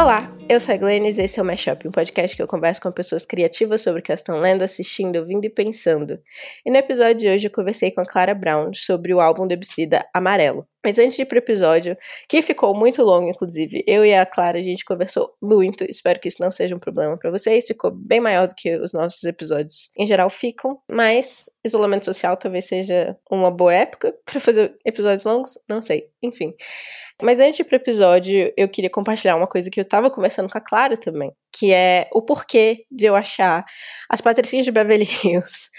Olá, eu sou a Glennis e esse é o Mashup, um podcast que eu converso com pessoas criativas sobre o que estão lendo, assistindo, ouvindo e pensando. E no episódio de hoje eu conversei com a Clara Brown sobre o álbum Debicida Amarelo. Mas antes de ir pro episódio, que ficou muito longo, inclusive, eu e a Clara, a gente conversou muito. Espero que isso não seja um problema para vocês. Ficou bem maior do que os nossos episódios em geral ficam. Mas isolamento social talvez seja uma boa época para fazer episódios longos. Não sei. Enfim. Mas antes de ir pro episódio, eu queria compartilhar uma coisa que eu tava conversando com a Clara também. Que é o porquê de eu achar As Patricinhas de Beverly Hills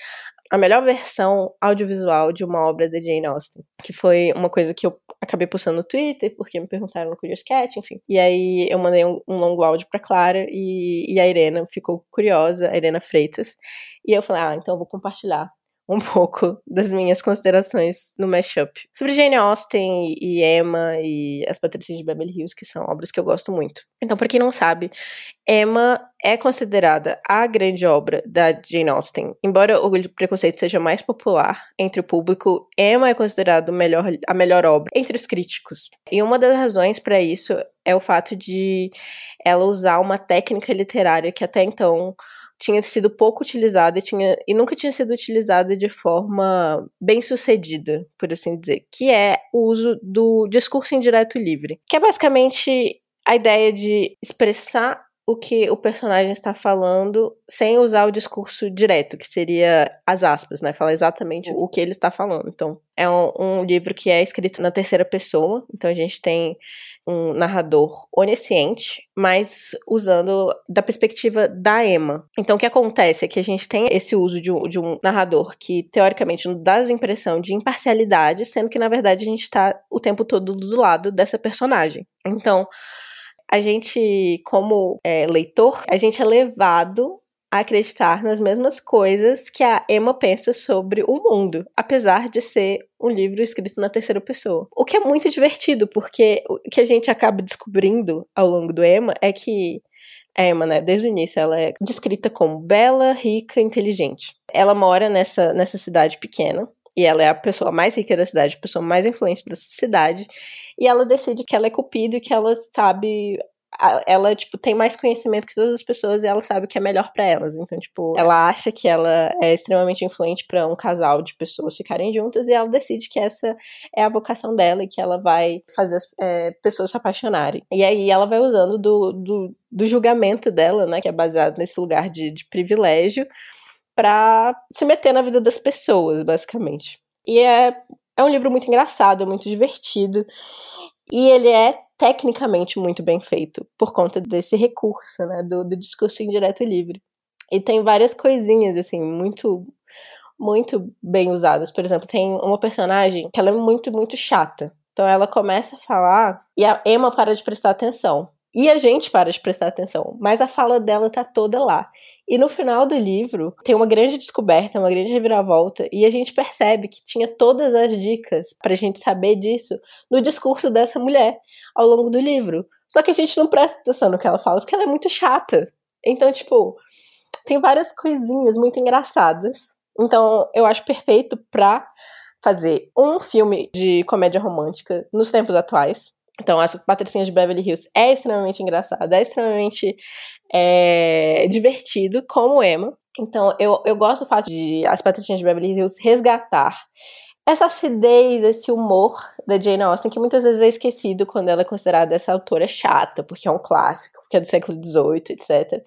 a melhor versão audiovisual de uma obra da Jane Austen, que foi uma coisa que eu acabei postando no Twitter, porque me perguntaram no Curious Cat, enfim. E aí eu mandei um, um longo áudio pra Clara e, e a Irena ficou curiosa, a Irena Freitas, e eu falei, ah, então eu vou compartilhar um pouco das minhas considerações no mashup. Sobre Jane Austen e Emma e As Patricinhas de Beverly Hills, que são obras que eu gosto muito. Então, para quem não sabe, Emma é considerada a grande obra da Jane Austen. Embora o Preconceito seja mais popular entre o público, Emma é considerada melhor, a melhor obra entre os críticos. E uma das razões para isso é o fato de ela usar uma técnica literária que até então tinha sido pouco utilizada e, tinha, e nunca tinha sido utilizada de forma bem sucedida, por assim dizer, que é o uso do discurso indireto livre, que é basicamente a ideia de expressar o que o personagem está falando sem usar o discurso direto, que seria as aspas, né? Falar exatamente o que ele está falando. Então, é um, um, livro que é escrito na terceira pessoa, então a gente tem um narrador onisciente, mas usando da perspectiva da Emma. Então, o que acontece é que a gente tem esse uso de um, de um narrador que, teoricamente, nos dá a impressão de imparcialidade, sendo que, na verdade, a gente está o tempo todo do lado dessa personagem. Então, a gente, como é, leitor, a gente é levado a acreditar nas mesmas coisas que a Emma pensa sobre o mundo, apesar de ser um livro escrito na terceira pessoa. O que é muito divertido, porque o que a gente acaba descobrindo ao longo do Emma é que a Emma, né, desde o início, ela é descrita como bela, rica, inteligente. Ela mora nessa, nessa cidade pequena, e ela é a pessoa mais rica da cidade, a pessoa mais influente da cidade, e ela decide que ela é cupido e que ela sabe ela, tipo, tem mais conhecimento que todas as pessoas e ela sabe o que é melhor para elas. Então, tipo, ela acha que ela é extremamente influente para um casal de pessoas ficarem juntas e ela decide que essa é a vocação dela e que ela vai fazer as é, pessoas se apaixonarem. E aí ela vai usando do, do, do julgamento dela, né, que é baseado nesse lugar de, de privilégio, para se meter na vida das pessoas, basicamente. E é, é um livro muito engraçado, muito divertido. E ele é tecnicamente muito bem feito, por conta desse recurso, né, do, do discurso indireto livre. E tem várias coisinhas, assim, muito, muito bem usadas. Por exemplo, tem uma personagem que ela é muito, muito chata. Então ela começa a falar e a Emma para de prestar atenção. E a gente para de prestar atenção, mas a fala dela tá toda lá. E no final do livro tem uma grande descoberta, uma grande reviravolta, e a gente percebe que tinha todas as dicas pra gente saber disso no discurso dessa mulher ao longo do livro. Só que a gente não presta atenção no que ela fala, porque ela é muito chata. Então, tipo, tem várias coisinhas muito engraçadas. Então, eu acho perfeito pra fazer um filme de comédia romântica nos tempos atuais. Então, as Patricinhas de Beverly Hills é extremamente engraçada, é extremamente é, divertido, como Emma. Então, eu, eu gosto do fato de as Patricinhas de Beverly Hills resgatar essa acidez, esse humor da Jane Austen, que muitas vezes é esquecido quando ela é considerada essa autora chata, porque é um clássico, porque é do século XVIII, etc.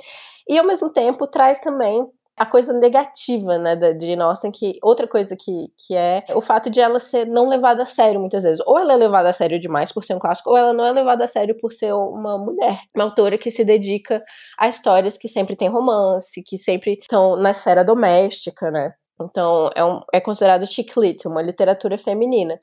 E, ao mesmo tempo, traz também a coisa negativa, né, da Jane Austen, que outra coisa que, que é o fato de ela ser não levada a sério muitas vezes. Ou ela é levada a sério demais por ser um clássico, ou ela não é levada a sério por ser uma mulher. Uma autora que se dedica a histórias que sempre tem romance, que sempre estão na esfera doméstica, né. Então, é, um, é considerado chick lit, uma literatura feminina.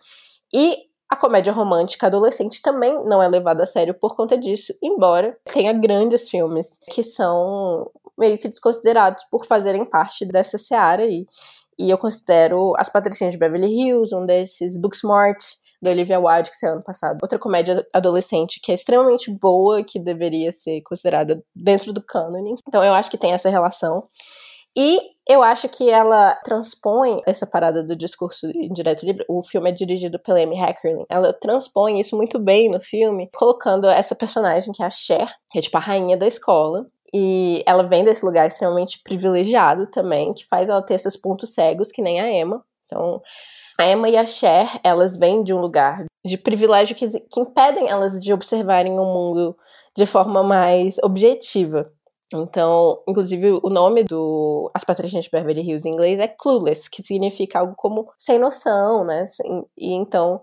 E a comédia romântica adolescente também não é levada a sério por conta disso, embora tenha grandes filmes que são meio que desconsiderados por fazerem parte dessa seara aí. E eu considero As Patricinhas de Beverly Hills, um desses, Booksmart, da Olivia Wilde, que saiu ano passado. Outra comédia adolescente que é extremamente boa, que deveria ser considerada dentro do cânone. Então eu acho que tem essa relação. E eu acho que ela transpõe essa parada do discurso indireto livre. O filme é dirigido pela Amy Heckerling. Ela transpõe isso muito bem no filme, colocando essa personagem que é a Cher, que é tipo a rainha da escola. E ela vem desse lugar extremamente privilegiado também, que faz ela ter esses pontos cegos, que nem a Emma. Então, a Emma e a Cher, elas vêm de um lugar de privilégio que, que impedem elas de observarem o mundo de forma mais objetiva. Então, inclusive, o nome do As Patricinhas de Beverly Hills em inglês é clueless, que significa algo como sem noção, né? E então,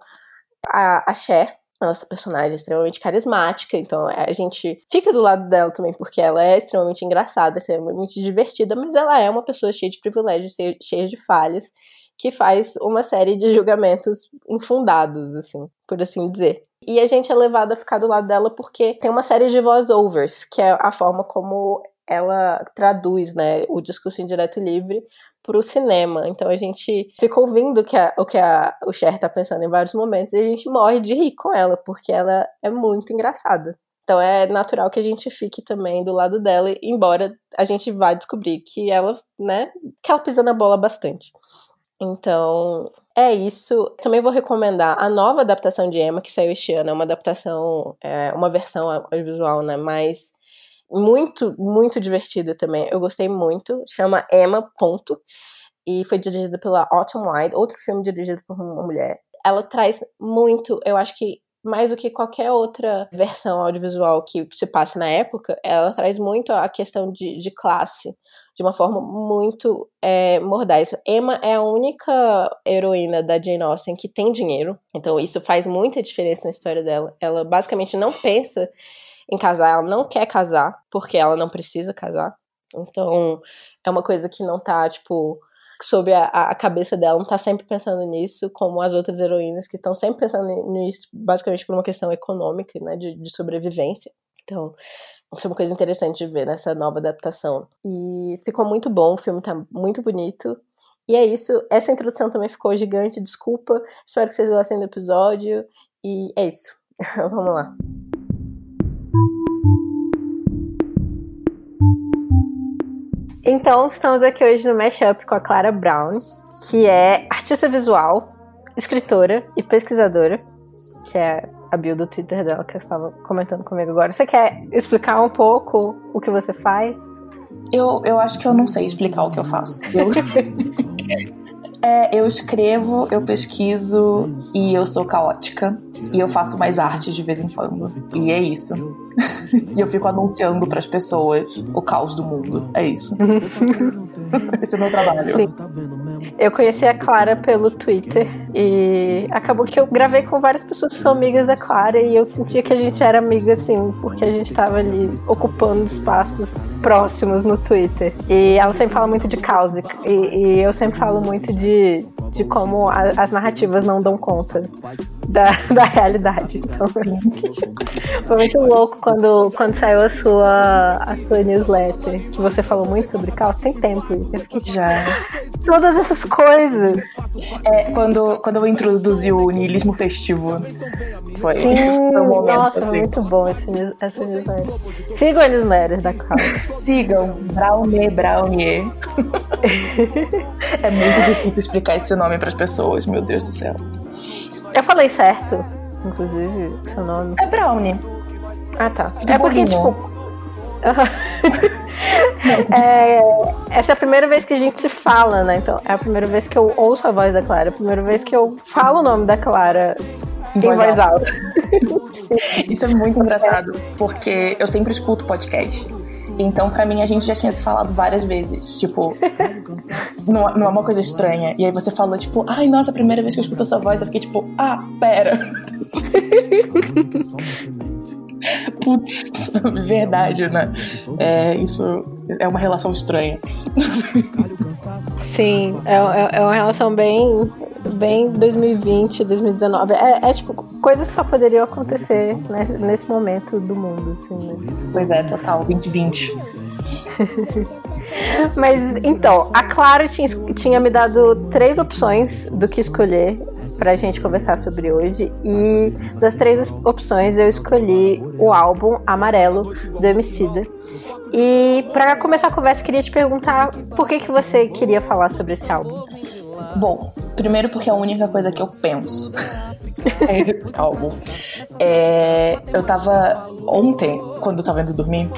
a, a Cher, nossa personagem é extremamente carismática, então a gente fica do lado dela também, porque ela é extremamente engraçada, extremamente divertida, mas ela é uma pessoa cheia de privilégios, cheia de falhas, que faz uma série de julgamentos infundados, assim, por assim dizer. E a gente é levado a ficar do lado dela porque tem uma série de voice-overs, que é a forma como ela traduz né, o discurso indireto livre para o cinema. Então a gente fica ouvindo que a, o que a, o Cher tá pensando em vários momentos e a gente morre de rir com ela, porque ela é muito engraçada. Então é natural que a gente fique também do lado dela, embora a gente vá descobrir que ela, né, que ela pisa na bola bastante. Então, é isso. Também vou recomendar a nova adaptação de Emma, que saiu este ano. É uma adaptação, é, uma versão audiovisual, né? Mas muito, muito divertida também. Eu gostei muito. Chama Emma, ponto. E foi dirigida pela Autumn White, outro filme dirigido por uma mulher. Ela traz muito, eu acho que mais do que qualquer outra versão audiovisual que se passe na época, ela traz muito a questão de, de classe de uma forma muito é, mordaz. Emma é a única heroína da Jane Austen que tem dinheiro, então isso faz muita diferença na história dela. Ela basicamente não pensa em casar, ela não quer casar, porque ela não precisa casar. Então é uma coisa que não tá, tipo, sob a, a cabeça dela, não tá sempre pensando nisso, como as outras heroínas que estão sempre pensando nisso, basicamente por uma questão econômica, né, de, de sobrevivência. Então, isso é uma coisa interessante de ver nessa nova adaptação. E ficou muito bom, o filme tá muito bonito. E é isso, essa introdução também ficou gigante, desculpa. Espero que vocês gostem do episódio. E é isso. Vamos lá. Então, estamos aqui hoje no Mashup com a Clara Brown, que é artista visual, escritora e pesquisadora, que é a bio do Twitter dela que estava comentando comigo agora. Você quer explicar um pouco o que você faz? Eu, eu acho que eu não sei explicar o que eu faço. Eu, é, eu escrevo, eu pesquiso e eu sou caótica. E eu faço mais artes de vez em quando. E é isso. e eu fico anunciando para as pessoas o caos do mundo. É isso. Esse é o meu trabalho. Sim. Eu conheci a Clara pelo Twitter e acabou que eu gravei com várias pessoas que são amigas da Clara e eu sentia que a gente era amiga assim, porque a gente tava ali ocupando espaços próximos no Twitter. E ela sempre fala muito de caos e, e eu sempre falo muito de, de como a, as narrativas não dão conta da, da realidade. Então, foi muito louco quando, quando saiu a sua, a sua newsletter, que você falou muito sobre caos. Tem tempo isso. Eu fiquei já. Todas essas coisas. É, quando, quando eu introduzi o niilismo festivo. Foi, Sim, foi um momento. Nossa, assim. muito bom esse, essa newsletter. Sigam a newsletter da Cal. Sigam. Brownie, Brownie. é muito difícil explicar esse nome para as pessoas, meu Deus do céu. Eu falei certo, inclusive, seu nome. É Brownie. Ah, tá. De é porque, tipo. é, essa é a primeira vez que a gente se fala, né? Então, é a primeira vez que eu ouço a voz da Clara, é a primeira vez que eu falo o nome da Clara em voz, voz alta. Isso é muito engraçado, porque eu sempre escuto podcast. Então, para mim, a gente já tinha se falado várias vezes. Tipo, não, não, é uma coisa estranha. E aí você falou, tipo, ai, nossa, a primeira vez que eu escuto a sua voz, eu fiquei tipo, ah, pera. Putz, verdade, né? É, isso é uma relação estranha. Sim, é, é, é uma relação bem bem 2020, 2019. É, é tipo, coisas só poderiam acontecer né, nesse momento do mundo, assim, né? Pois é, total, 2020. Mas então, a Clara tinha, tinha me dado três opções do que escolher pra gente conversar sobre hoje. E das três opções eu escolhi o álbum Amarelo do Emicida. E para começar a conversa, queria te perguntar por que, que você queria falar sobre esse álbum. Bom, primeiro porque é a única coisa que eu penso é esse álbum. É, eu tava. Ontem, quando eu tava indo dormir,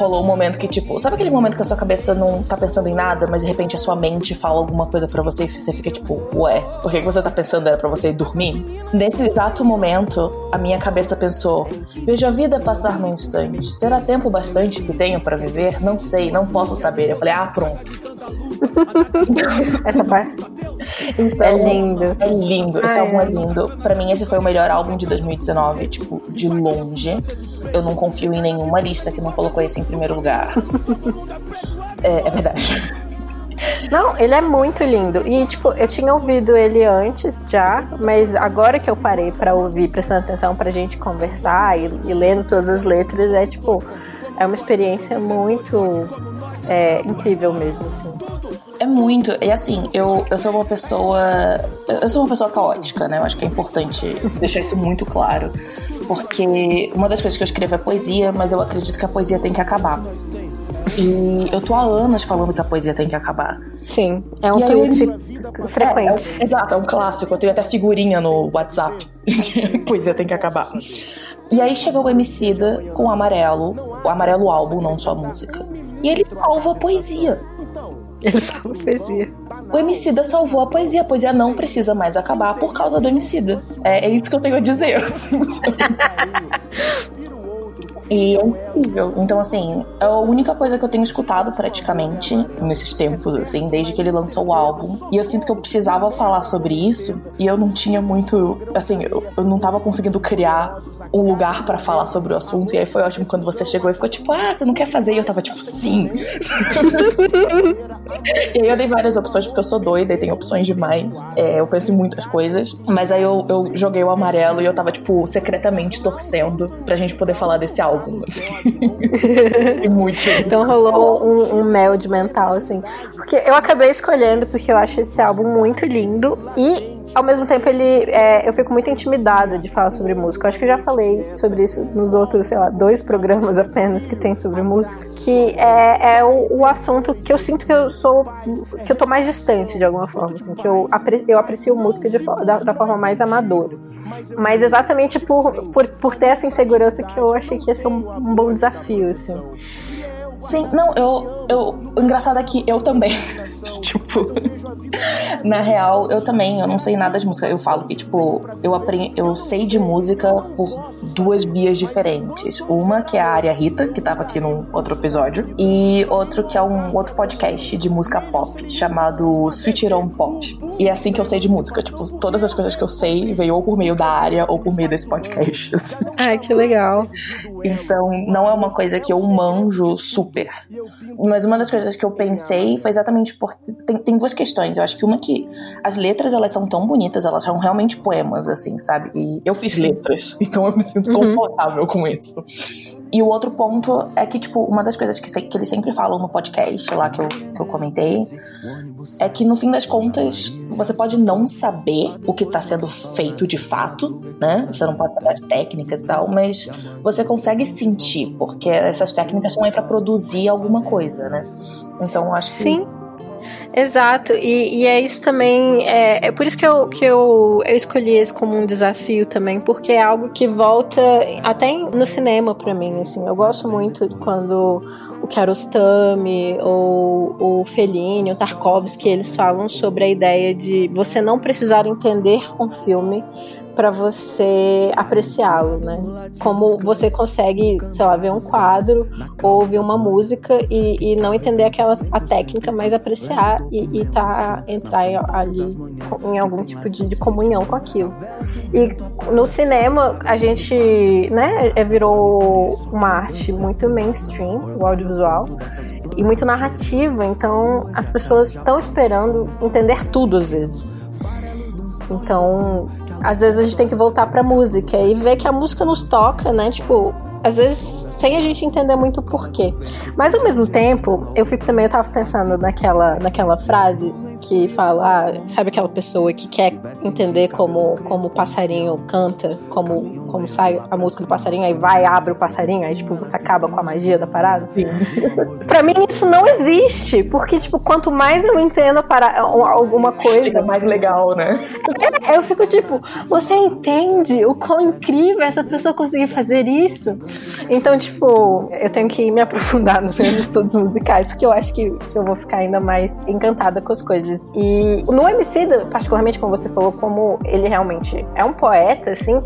rolou um momento que, tipo, sabe aquele momento que a sua cabeça não tá pensando em nada, mas de repente a sua mente fala alguma coisa para você e você fica tipo, ué, por que você tá pensando era pra você ir dormir? Nesse exato momento, a minha cabeça pensou: vejo a vida passar num instante. Será tempo bastante que tenho para viver? Não sei, não posso saber. Eu falei, ah, pronto. Essa parte. Então, é lindo. É lindo. Esse Ai, álbum é lindo. Pra mim, esse foi o melhor álbum de 2019, tipo, de longe. Eu não confio em nenhuma lista que não colocou esse em primeiro lugar. é, é verdade. Não, ele é muito lindo. E, tipo, eu tinha ouvido ele antes já, mas agora que eu parei para ouvir, prestando atenção pra gente conversar e, e, lendo todas as letras, é, tipo, é uma experiência muito é, incrível mesmo, assim. É muito. E assim, eu, eu sou uma pessoa. Eu sou uma pessoa caótica, né? Eu acho que é importante deixar isso muito claro. Porque uma das coisas que eu escrevo é poesia, mas eu acredito que a poesia tem que acabar. E eu tô há anos falando que a poesia tem que acabar. Sim, é um tweet eu... frequente. É, é, exato, é um clássico. Eu tenho até figurinha no WhatsApp. poesia tem que acabar. E aí chegou o Emicida com o Amarelo, o Amarelo álbum, não só a música. E ele salva a poesia. Ele salva a poesia. O Emicida salvou a poesia. A poesia não precisa mais acabar por causa do Emicida. É, é isso que eu tenho a dizer. Assim, E é incrível. Então, assim, é a única coisa que eu tenho escutado praticamente nesses tempos, assim, desde que ele lançou o álbum. E eu sinto que eu precisava falar sobre isso e eu não tinha muito. Assim, eu, eu não tava conseguindo criar um lugar para falar sobre o assunto. E aí foi ótimo quando você chegou e ficou tipo, ah, você não quer fazer? E eu tava tipo, sim. e aí eu dei várias opções, porque eu sou doida e tem opções demais. É, eu penso em muitas coisas. Mas aí eu, eu joguei o amarelo e eu tava, tipo, secretamente torcendo pra gente poder falar desse álbum algumas. Assim. muito. Então rolou um, um mel de mental, assim. Porque eu acabei escolhendo porque eu acho esse álbum muito lindo e ao mesmo tempo ele é, eu fico muito intimidada de falar sobre música. Eu acho que eu já falei sobre isso nos outros, sei lá, dois programas apenas que tem sobre música, que é, é o, o, assunto que eu sinto que eu sou que eu tô mais distante de alguma forma, assim, que eu, apre, eu aprecio música de, da, da, forma mais amadora. Mas exatamente por, por, por ter essa insegurança que eu achei que ia ser um, um bom desafio, assim. Sim, não, eu, eu. O engraçado é que eu também. tipo, na real, eu também, eu não sei nada de música. Eu falo que, tipo, eu aprendi, eu sei de música por duas vias diferentes. Uma que é a área Rita, que tava aqui num outro episódio, e outro que é um outro podcast de música pop, chamado Switch On Pop. E é assim que eu sei de música. Tipo, todas as coisas que eu sei veio ou por meio da área ou por meio desse podcast. Assim. Ai, que legal. Então, não é uma coisa que eu manjo super. Mas uma das coisas que eu pensei foi exatamente porque tem, tem duas questões. Eu acho que uma que as letras elas são tão bonitas, elas são realmente poemas, assim, sabe? E eu fiz letras, então eu me sinto uhum. confortável com isso. E o outro ponto é que, tipo, uma das coisas que, que eles sempre falam no podcast lá que eu, que eu comentei é que, no fim das contas, você pode não saber o que está sendo feito de fato, né? Você não pode saber as técnicas e tal, mas você consegue sentir, porque essas técnicas estão aí para produzir alguma coisa, né? Então, acho que. Sim. Exato, e, e, é isso também. É, é por isso que, eu, que eu, eu escolhi esse como um desafio também, porque é algo que volta até no cinema para mim. Assim, eu gosto muito quando o Kiarostami ou o Fellini, o Tarkovsky, eles falam sobre a ideia de você não precisar entender um filme para você apreciá-lo, né? Como você consegue, sei lá, ver um quadro ou ouvir uma música e, e não entender aquela a técnica, mas apreciar e, e tá entrar ali em algum tipo de, de comunhão com aquilo. E no cinema a gente, né, é, virou uma arte muito mainstream, o audiovisual e muito narrativa, então as pessoas estão esperando entender tudo às vezes. Então, às vezes a gente tem que voltar pra música e ver que a música nos toca, né? Tipo, às vezes sem a gente entender muito o porquê. Mas ao mesmo tempo, eu fico também, eu tava pensando naquela, naquela frase que fala, ah, sabe aquela pessoa que quer entender como, como o passarinho canta, como, como sai a música do passarinho, aí vai, abre o passarinho, aí tipo, você acaba com a magia da parada? Sim. pra mim isso não existe, porque tipo, quanto mais eu entendo para alguma coisa... Fica mais legal, né? É, eu fico tipo, você entende o quão incrível essa pessoa conseguir fazer isso? Então, tipo, eu tenho que me aprofundar nos meus estudos musicais, porque eu acho que eu vou ficar ainda mais encantada com as coisas. E no MC, particularmente como você falou, como ele realmente é um poeta, assim,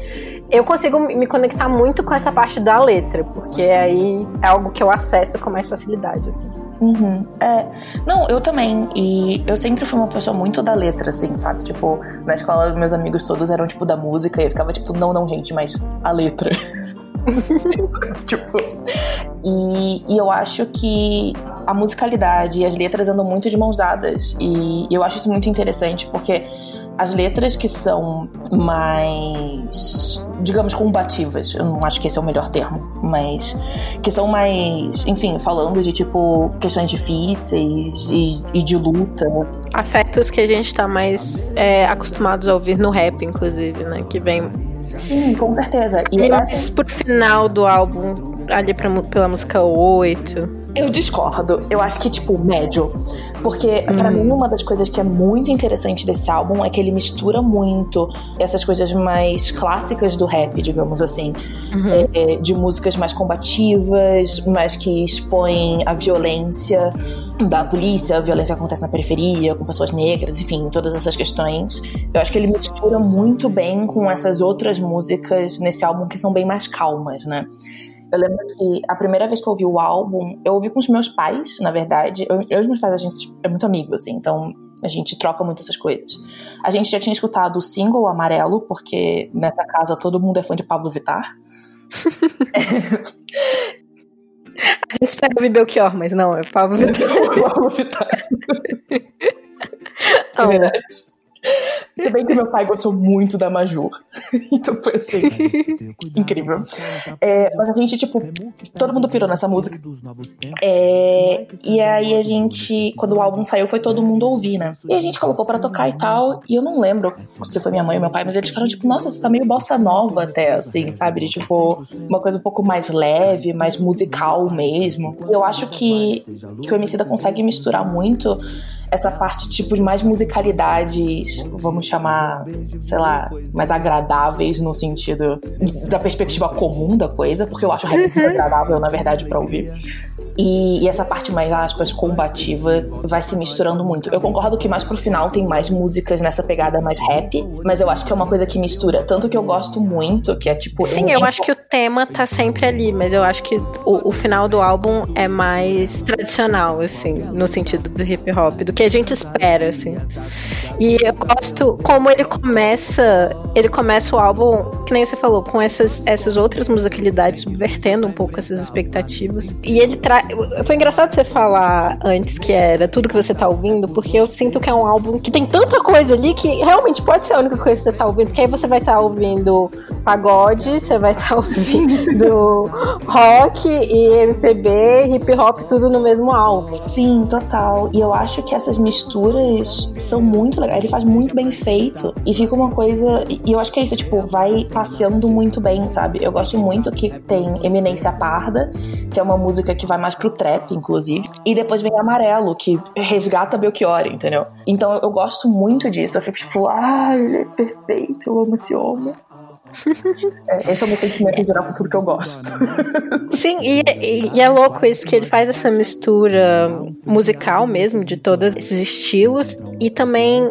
eu consigo me conectar muito com essa parte da letra, porque aí é algo que eu acesso com mais facilidade, assim. Uhum. É, não, eu também. E eu sempre fui uma pessoa muito da letra, assim, sabe? Tipo, na escola, meus amigos todos eram, tipo, da música, e eu ficava, tipo, não, não, gente, mas a letra. tipo. E, e, eu acho que a musicalidade e as letras andam muito de mãos dadas. E eu acho isso muito interessante, porque as letras que são mais, digamos, combativas, eu não acho que esse é o melhor termo, mas que são mais, enfim, falando de tipo questões difíceis e, e de luta. Afetos que a gente tá mais é, acostumados a ouvir no rap, inclusive, né? Que vem. Sim, com certeza. E, e essa... por final do álbum, ali pra, pela música 8. Eu discordo. Eu acho que, tipo, médio. Porque, hum. para mim, uma das coisas que é muito interessante desse álbum é que ele mistura muito essas coisas mais clássicas do rap, digamos assim. Uhum. É, de músicas mais combativas, mas que expõem a violência da polícia, a violência que acontece na periferia, com pessoas negras, enfim, todas essas questões. Eu acho que ele mistura muito bem com essas outras músicas nesse álbum que são bem mais calmas, né? Eu lembro que a primeira vez que eu ouvi o álbum, eu ouvi com os meus pais, na verdade. Eu, eu e os meus pais, a gente é muito amigo, assim, então a gente troca muito essas coisas. A gente já tinha escutado o single Amarelo, porque nessa casa todo mundo é fã de Pablo Vittar. a gente espera ouvir Belchior, mas não, é Pablo Vittar. Pablo Vittar. É verdade. Se bem que meu pai gostou muito da Majur. então foi assim. incrível. É, mas a gente, tipo, todo mundo pirou nessa música. É, e aí a gente, quando o álbum saiu, foi todo mundo ouvir, né? E a gente colocou para tocar e tal. E eu não lembro se foi minha mãe ou meu pai, mas eles ficaram tipo, nossa, isso tá meio bossa nova até, assim, sabe? De, tipo, uma coisa um pouco mais leve, mais musical mesmo. Eu acho que, que o MC da consegue misturar muito essa parte tipo de mais musicalidades, vamos chamar, sei lá, mais agradáveis no sentido da perspectiva comum da coisa, porque eu acho rap muito uhum. agradável, na verdade, para ouvir. E, e, essa parte mais, aspas, combativa vai se misturando muito. Eu concordo que mais pro final tem mais músicas nessa pegada mais rap, mas eu acho que é uma coisa que mistura. Tanto que eu gosto muito, que é tipo. Sim, eu, eu acho que o tema tá sempre ali, mas eu acho que o, o, final do álbum é mais tradicional, assim, no sentido do hip hop, do que a gente espera, assim. E eu gosto como ele começa. Ele começa o álbum, que nem você falou, com essas, essas outras musicalidades, subvertendo um pouco essas expectativas. E ele traz foi engraçado você falar antes que era tudo que você tá ouvindo, porque eu sinto que é um álbum que tem tanta coisa ali que realmente pode ser a única coisa que você tá ouvindo, porque aí você vai estar tá ouvindo pagode, você vai estar tá ouvindo rock e MPB, hip hop, tudo no mesmo álbum. Sim, total. E eu acho que essas misturas são muito legais. Ele faz muito bem feito e fica uma coisa. E eu acho que é isso, tipo, vai passeando muito bem, sabe? Eu gosto muito que tem Eminência Parda, que é uma música que vai mais mais pro trap, inclusive. E depois vem Amarelo, que resgata Belchior, entendeu? Então eu gosto muito disso. Eu fico tipo, ah, ele é perfeito, eu amo esse homem. É, esse é o meu sentimento em geral por tudo que eu gosto. Sim, e, e, e, é louco isso que ele faz essa mistura musical mesmo de todos esses estilos e também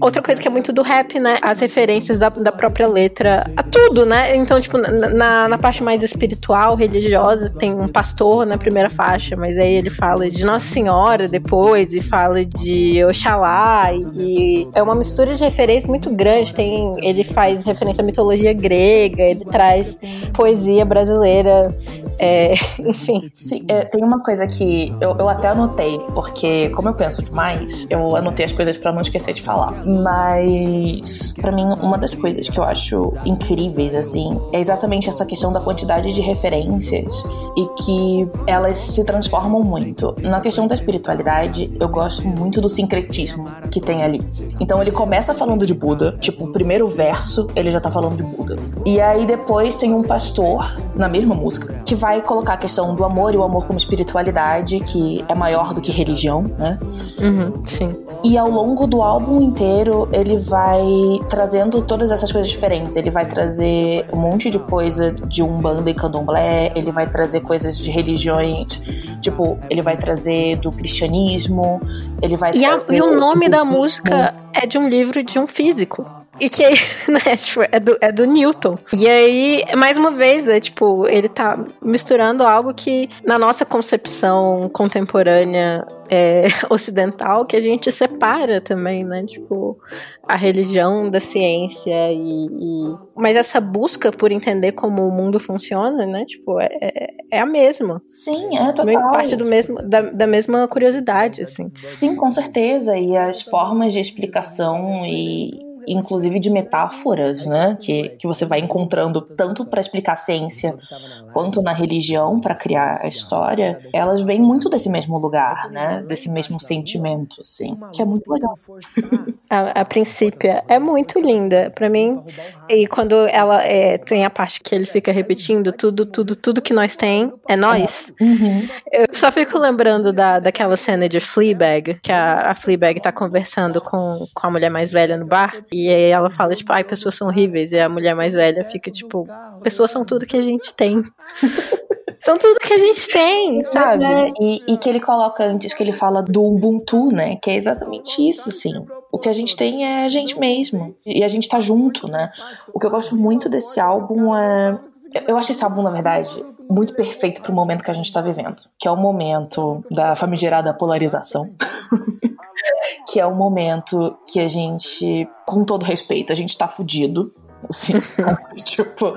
outra coisa que é muito do rap, né? As referências da, da própria letra a tudo, né? Então, tipo, na, na parte mais espiritual, religiosa, tem um pastor na primeira faixa, mas aí ele fala de Nossa Senhora depois e fala de Oxalá e é uma mistura de referências muito grande. Tem, ele faz referência à mitologia grega, ele traz poesia brasileira É, enfim. Sim, é, tem uma coisa que eu, eu até anotei, porque como eu penso demais, eu anotei as coisas para não esquecer de falar. Mas para mim uma das coisas que eu acho incríveis assim é exatamente essa questão da quantidade de referências e que elas se transformam muito. Na questão da espiritualidade, eu gosto muito do sincretismo que tem ali. Então ele começa falando de Buda, tipo, o primeiro verso ele já tá falando de Buda. E aí depois tem um pastor na mesma música que vai colocar a questão do amor e o amor como espiritualidade, que é maior do que religião, né? Uhum, sim. E ao longo do álbum inteiro, ele vai trazendo todas essas coisas diferentes. Ele vai trazer um monte de coisa de Umbanda e Candomblé, ele vai trazer coisas de religiões, tipo, ele vai trazer do cristianismo, ele vai e, a, e o nome da música é de um livro de um físico. E que, né, tipo, é do, é do Newton. E aí, mais uma vez, é tipo, ele tá misturando algo que, na nossa concepção contemporânea é, ocidental, que a gente separa também, né? Tipo, a religião da ciência e, e... Mas essa busca por entender como o mundo funciona, né? Tipo, é, é, é a mesma. Sim, é total. Parte do mesmo, da, da mesma curiosidade, assim. Sim, com certeza. E as formas de explicação e inclusive de metáforas, né, que, que você vai encontrando tanto para explicar a ciência quanto na religião para criar a história, elas vêm muito desse mesmo lugar, né, desse mesmo sentimento, assim, que é muito legal. A, a princípio é muito linda para mim e quando ela é, tem a parte que ele fica repetindo tudo, tudo, tudo que nós tem é nós. Uhum. Eu só fico lembrando da, daquela cena de Fleabag que a, a Fleabag tá conversando com, com a mulher mais velha no bar e aí ela fala, tipo, ai, pessoas são horríveis. E a mulher mais velha fica, tipo, pessoas são tudo que a gente tem. são tudo que a gente tem, sabe? É, e, e, que ele coloca antes, que ele fala do Ubuntu, né? Que é exatamente isso, assim. O que a gente tem é a gente mesmo. E a gente tá junto, né? O que eu gosto muito desse álbum é. Eu acho esse álbum, na verdade, muito perfeito pro momento que a gente tá vivendo. Que é o momento da famigerada polarização. que é o momento que a gente, com todo respeito, a gente tá fudido. Assim, tipo,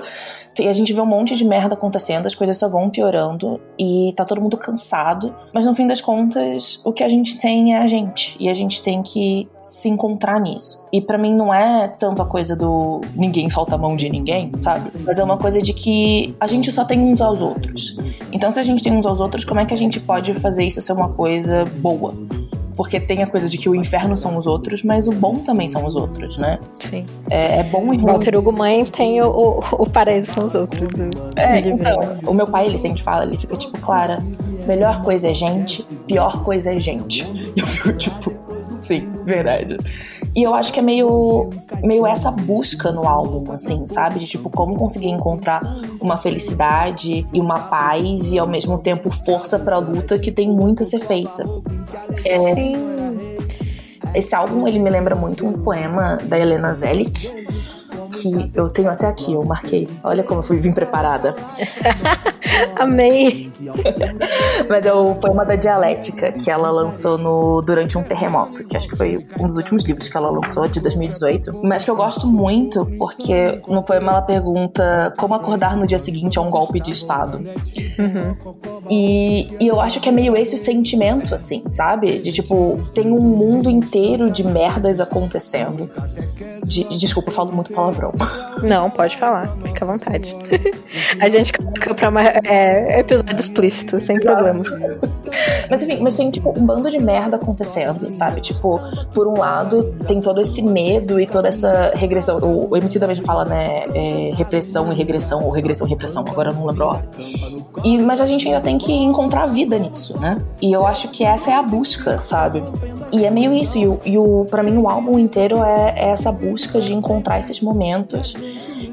a gente vê um monte de merda acontecendo, as coisas só vão piorando e tá todo mundo cansado. Mas no fim das contas, o que a gente tem é a gente. E a gente tem que se encontrar nisso. E para mim não é tanto a coisa do ninguém solta a mão de ninguém, sabe? Mas é uma coisa de que a gente só tem uns aos outros. Então, se a gente tem uns aos outros, como é que a gente pode fazer isso ser uma coisa boa? Porque tem a coisa de que o inferno são os outros, mas o bom também são os outros, né? Sim. É, é bom e ruim. Walter Hugo Mãe tem o, o, o paraíso são os outros. É, então, o meu pai, ele sempre fala, ele fica tipo, Clara, melhor coisa é gente, pior coisa é gente. Eu fico tipo, sim, verdade. E eu acho que é meio, meio essa busca no álbum, assim, sabe? De tipo, como conseguir encontrar uma felicidade e uma paz e ao mesmo tempo força pra luta que tem muito a ser feita. É, Sim. Esse álbum, ele me lembra muito um poema da Helena Zelic, que eu tenho até aqui, eu marquei. Olha como eu fui vim preparada. Amei! Mas é o poema da dialética que ela lançou no durante um terremoto, que acho que foi um dos últimos livros que ela lançou de 2018. Mas que eu gosto muito porque no poema ela pergunta como acordar no dia seguinte a um golpe de estado. Uhum. E, e eu acho que é meio esse o sentimento, assim, sabe? De tipo, tem um mundo inteiro de merdas acontecendo. De, desculpa, eu falo muito palavrão. Não, pode falar, fica à vontade. a gente coloca pra uma, é, episódio explícito, sem problemas. Mas enfim, mas tem tipo um bando de merda acontecendo, sabe? Tipo, por um lado, tem todo esse medo e toda essa regressão. O, o MC também fala, né? É, repressão e regressão, ou regressão e repressão, agora eu não lembro. E, mas a gente ainda tem que encontrar a vida nisso, né? E eu acho que essa é a busca, sabe? E é meio isso. E, o, e o, pra mim, o álbum inteiro é, é essa busca de encontrar esses momentos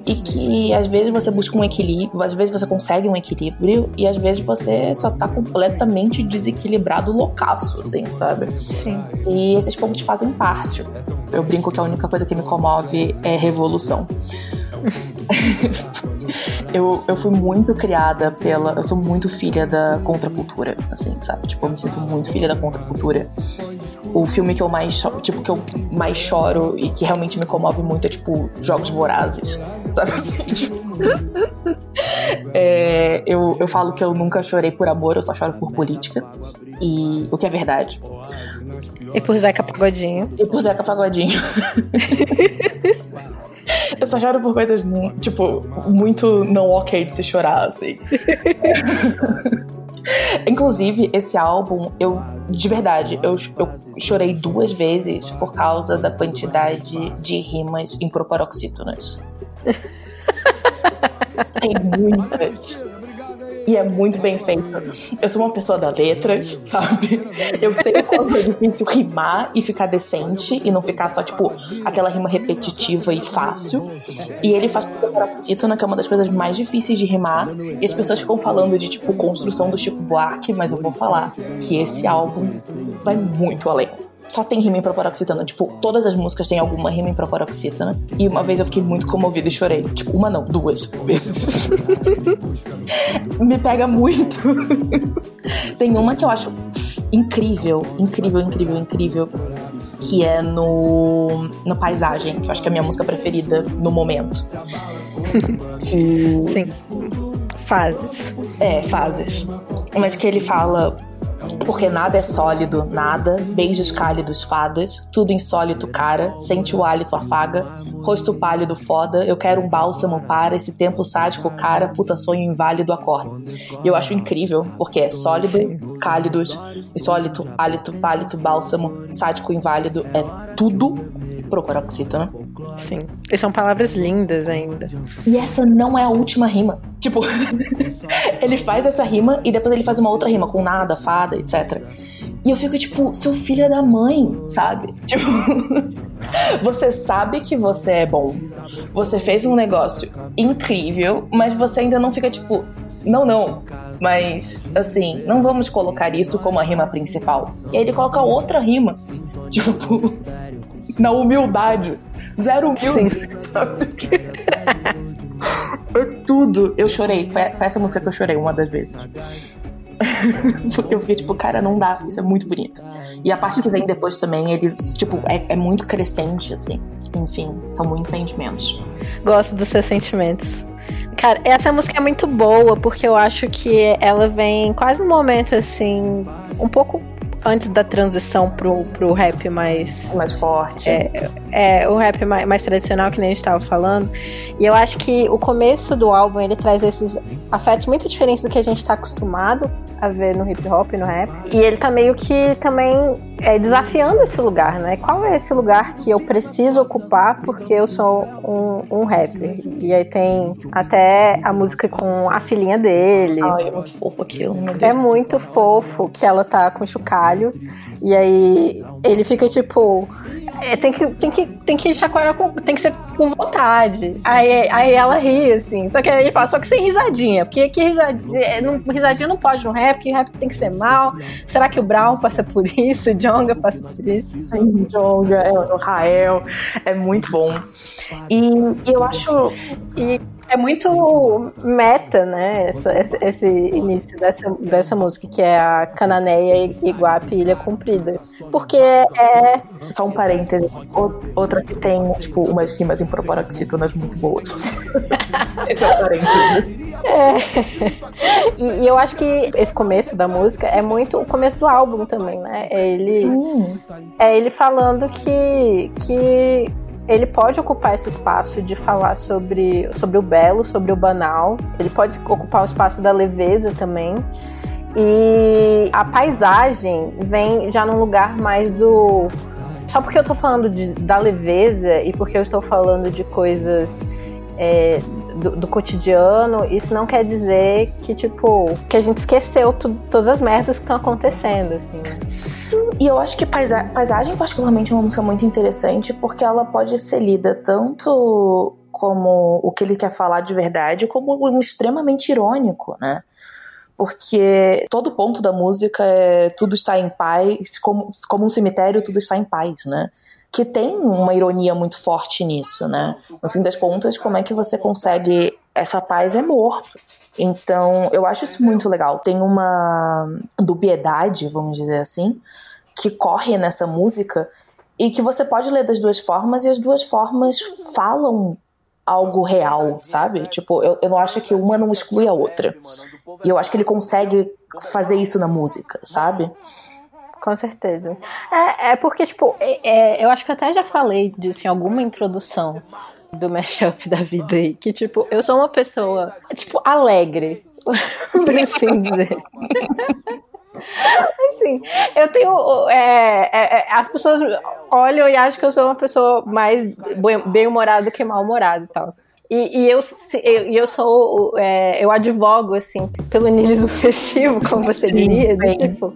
e que às vezes você busca um equilíbrio, às vezes você consegue um equilíbrio e às vezes você só tá completamente desequilibrado loucaço, assim, sabe? Sim. E esses pontos fazem parte. Eu brinco que a única coisa que me comove é revolução. eu, eu fui muito criada pela. Eu sou muito filha da contracultura, assim, sabe? Tipo, eu me sinto muito filha da contracultura o filme que eu mais tipo que eu mais choro e que realmente me comove muito é tipo Jogos Vorazes, sabe assim? Tipo... É, eu, eu falo que eu nunca chorei por amor, eu só choro por política. E o que é verdade. E por Zeca Pagodinho. E por Zeca Pagodinho. eu só choro por coisas, tipo, muito não ok de se chorar, assim. Inclusive, esse álbum, eu, de verdade, eu, eu chorei duas vezes por causa da quantidade de rimas em proparoxítonas. Tem muitas. E é muito bem feito. Eu sou uma pessoa da letras, sabe? Eu sei que é difícil rimar e ficar decente e não ficar só, tipo, aquela rima repetitiva e fácil. E ele faz paroxítona, que é uma das coisas mais difíceis de rimar. E as pessoas ficam falando de, tipo, construção do Chico Buarque, mas eu vou falar que esse álbum vai muito além só tem rima em proparoxítona. Tipo, todas as músicas têm alguma rima em proparoxítona. E uma vez eu fiquei muito comovida e chorei. Tipo, uma não, duas vezes. Me pega muito. tem uma que eu acho incrível, incrível, incrível, incrível. Que é no, no Paisagem, que eu acho que é a minha música preferida no momento. Sim. Fases. É, fases. Mas que ele fala porque nada é sólido, nada, beijos cálidos, fadas, tudo insólito, cara, sente o hálito, afaga, rosto pálido, foda, eu quero um bálsamo para esse tempo sádico, cara, puta sonho inválido, acorda. E eu acho incrível, porque é sólido, cálidos, insólito, hálito, pálido, bálsamo, sádico, inválido, é tudo pro paroxítona. Sim. E são palavras lindas ainda. E essa não é a última rima. Tipo, ele faz essa rima e depois ele faz uma outra rima com nada, fada, etc. E eu fico tipo, seu filho é da mãe, sabe? Tipo, você sabe que você é bom. Você fez um negócio incrível, mas você ainda não fica tipo, não, não. Mas, assim, não vamos colocar isso como a rima principal. E aí ele coloca outra rima. Tipo, na humildade. Zero humilde, sabe? é tudo. Eu chorei. Foi, foi essa música que eu chorei uma das vezes. Porque eu fiquei tipo, cara, não dá, isso é muito bonito. E a parte que vem depois também, ele, tipo, é, é muito crescente, assim. Enfim, são muitos sentimentos. Gosto dos seus sentimentos. Cara, essa música é muito boa, porque eu acho que ela vem quase no momento, assim, um pouco antes da transição pro, pro rap mais. Mais forte. É, é o rap mais, mais, tradicional, que nem a gente tava falando. E eu acho que o começo do álbum ele traz esses afetos muito diferentes do que a gente tá acostumado a ver no hip hop, no rap. E ele tá meio que também é, desafiando esse lugar, né? Qual é esse lugar que eu preciso ocupar porque eu sou um, um rapper? E aí tem até a música com a filhinha dele. Ai, é muito fofo aquilo. É muito fofo que ela tá com chocalho. E aí ele fica tipo. É, tem que, tem que, tem que chacoalhar com. Tem que ser com vontade. Aí, aí ela ri, assim. Só que aí ele fala, só que sem risadinha. Porque que risadinha. É, não, risadinha não pode no rap, porque rap tem que ser mal. Será que o Brown passa por isso? O Jonga passa por isso? Sim, Jonga, é, o Rael. É muito bom. E, e eu acho. E é muito meta, né? Essa, esse, esse, início dessa, dessa música, que é a Cananeia Iguape Ilha Comprida. Porque é. Só um parêntese. Outra que tem, tipo, umas rimas em proparoxítonas muito boas. esse é um parêntese. É. E, e, eu acho que esse começo da música é muito o começo do álbum também, né? É ele, Sim. é ele falando que, que ele pode ocupar esse espaço de falar sobre, sobre o belo, sobre o banal. Ele pode ocupar o espaço da leveza também. E a paisagem vem já num lugar mais do. Só porque eu tô falando de, da leveza e porque eu estou falando de coisas é, do, do, cotidiano, isso não quer dizer que, tipo, que a gente esqueceu todas as merdas que estão acontecendo, assim. Sim, e eu acho que paisa Paisagem, particularmente, é uma música muito interessante porque ela pode ser lida tanto como o que ele quer falar de verdade, como extremamente irônico, né? Porque todo ponto da música é tudo está em paz, como, como um cemitério, tudo está em paz, né? Que tem uma ironia muito forte nisso, né? No fim das contas, como é que você consegue essa paz é morto. Então, eu acho isso muito legal. Tem uma dubiedade, vamos dizer assim, que corre nessa música e que você pode ler das duas formas e as duas formas falam algo real, sabe? Tipo, eu, eu não acho que uma não exclui a outra. E eu acho que ele consegue fazer isso na música, sabe? Com certeza. É, é porque, tipo, é, é, eu acho que até já falei disso em alguma introdução do mashup da vida aí. Que, tipo, eu sou uma pessoa, tipo, alegre. por assim dizer. Assim, eu tenho. É, é, é, as pessoas olham e acham que eu sou uma pessoa mais bem-humorada do que mal-humorada e tal. E, e eu, eu, eu sou. É, eu advogo, assim, pelo niilismo festivo, como você Sim, diria. De, tipo,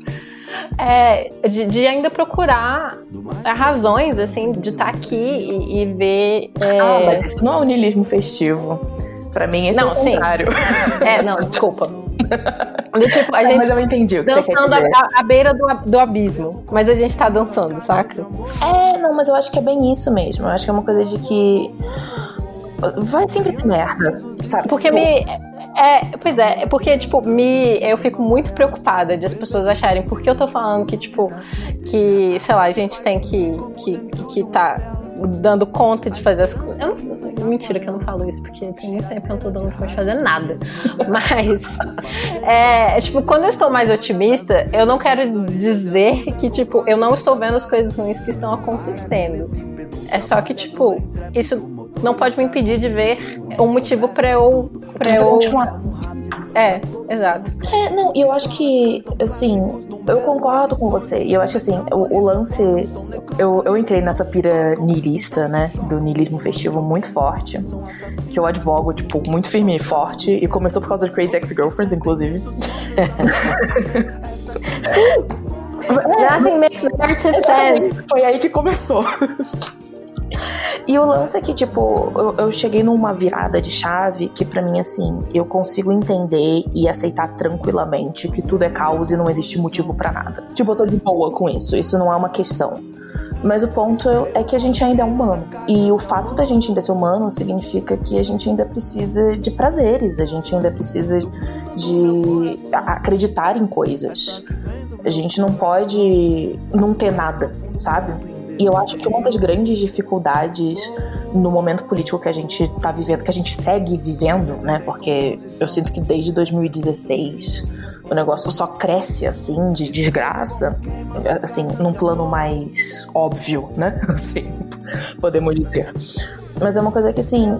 é, de, de, ainda procurar razões, assim, de estar tá aqui e, e ver. É... Ah, mas isso não é um niilismo festivo. Pra mim, esse não, é o contrário. É, não, desculpa. Do, tipo, a gente mas eu entendi o que dançando você quer dizer. À, à beira do, do abismo. Mas a gente tá dançando, saca? É, não, mas eu acho que é bem isso mesmo. Eu acho que é uma coisa de que. Vai sempre ter merda, sabe? Porque me é, pois é, é, porque, tipo, me. Eu fico muito preocupada de as pessoas acharem, porque eu tô falando que, tipo, que, sei lá, a gente tem que, que, que tá dando conta de fazer as coisas. Mentira que eu não falo isso, porque tem muito tempo que eu não tô dando conta de fazer nada. Mas, é, tipo, quando eu estou mais otimista, eu não quero dizer que, tipo, eu não estou vendo as coisas ruins que estão acontecendo. É só que, tipo, isso não pode me impedir de ver um motivo para eu. Pra eu continuar. É, exato. É, não, e eu acho que, assim, eu concordo com você. E eu acho que, assim, o, o lance. Eu, eu entrei nessa pira niilista, né? Do niilismo festivo muito forte. Que eu advogo, tipo, muito firme e forte. E começou por causa de Crazy Ex-Girlfriends, inclusive. Sim! Nothing makes sense. Foi aí que começou. E o lance é que, tipo, eu, eu cheguei numa virada de chave que, para mim, assim, eu consigo entender e aceitar tranquilamente que tudo é caos e não existe motivo para nada. Tipo, eu tô de boa com isso, isso não é uma questão. Mas o ponto é que a gente ainda é humano. E o fato da gente ainda ser humano significa que a gente ainda precisa de prazeres, a gente ainda precisa de acreditar em coisas. A gente não pode não ter nada, sabe? E eu acho que uma das grandes dificuldades no momento político que a gente está vivendo, que a gente segue vivendo, né? Porque eu sinto que desde 2016 o negócio só cresce assim de desgraça, assim, num plano mais óbvio, né? Assim, podemos dizer. Mas é uma coisa que assim,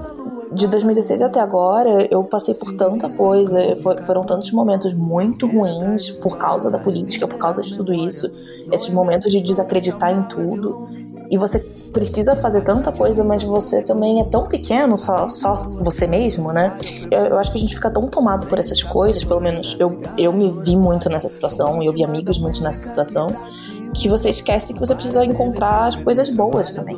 de 2016 até agora, eu passei por tanta coisa, foram tantos momentos muito ruins por causa da política, por causa de tudo isso esses momentos de desacreditar em tudo. E você precisa fazer tanta coisa, mas você também é tão pequeno, só, só você mesmo, né? Eu, eu, acho que a gente fica tão tomado por essas coisas, pelo menos eu, eu me vi muito nessa situação, eu vi amigos muito nessa situação, que você esquece que você precisa encontrar as coisas boas também.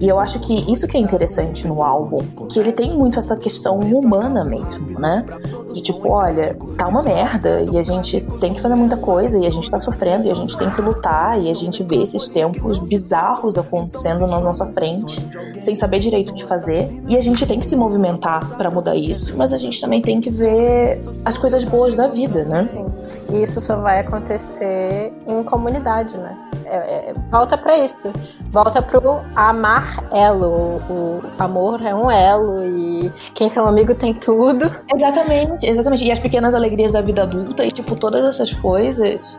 E eu acho que isso que é interessante no álbum, que ele tem muito essa questão humana mesmo, né? De tipo, olha, tá uma merda e a gente tem que fazer muita coisa e a gente tá sofrendo e a gente tem que lutar e a gente vê esses tempos bizarros acontecendo na nossa frente, sem saber direito o que fazer. E a gente tem que se movimentar para mudar isso, mas a gente também tem que ver as coisas boas da vida, né? Sim. E isso só vai acontecer em comunidade, né? É, é, volta para isso. Volta pro amar elo. O amor é um elo e quem tem um amigo tem tudo. Exatamente, exatamente. E as pequenas alegrias da vida adulta e, tipo, todas essas coisas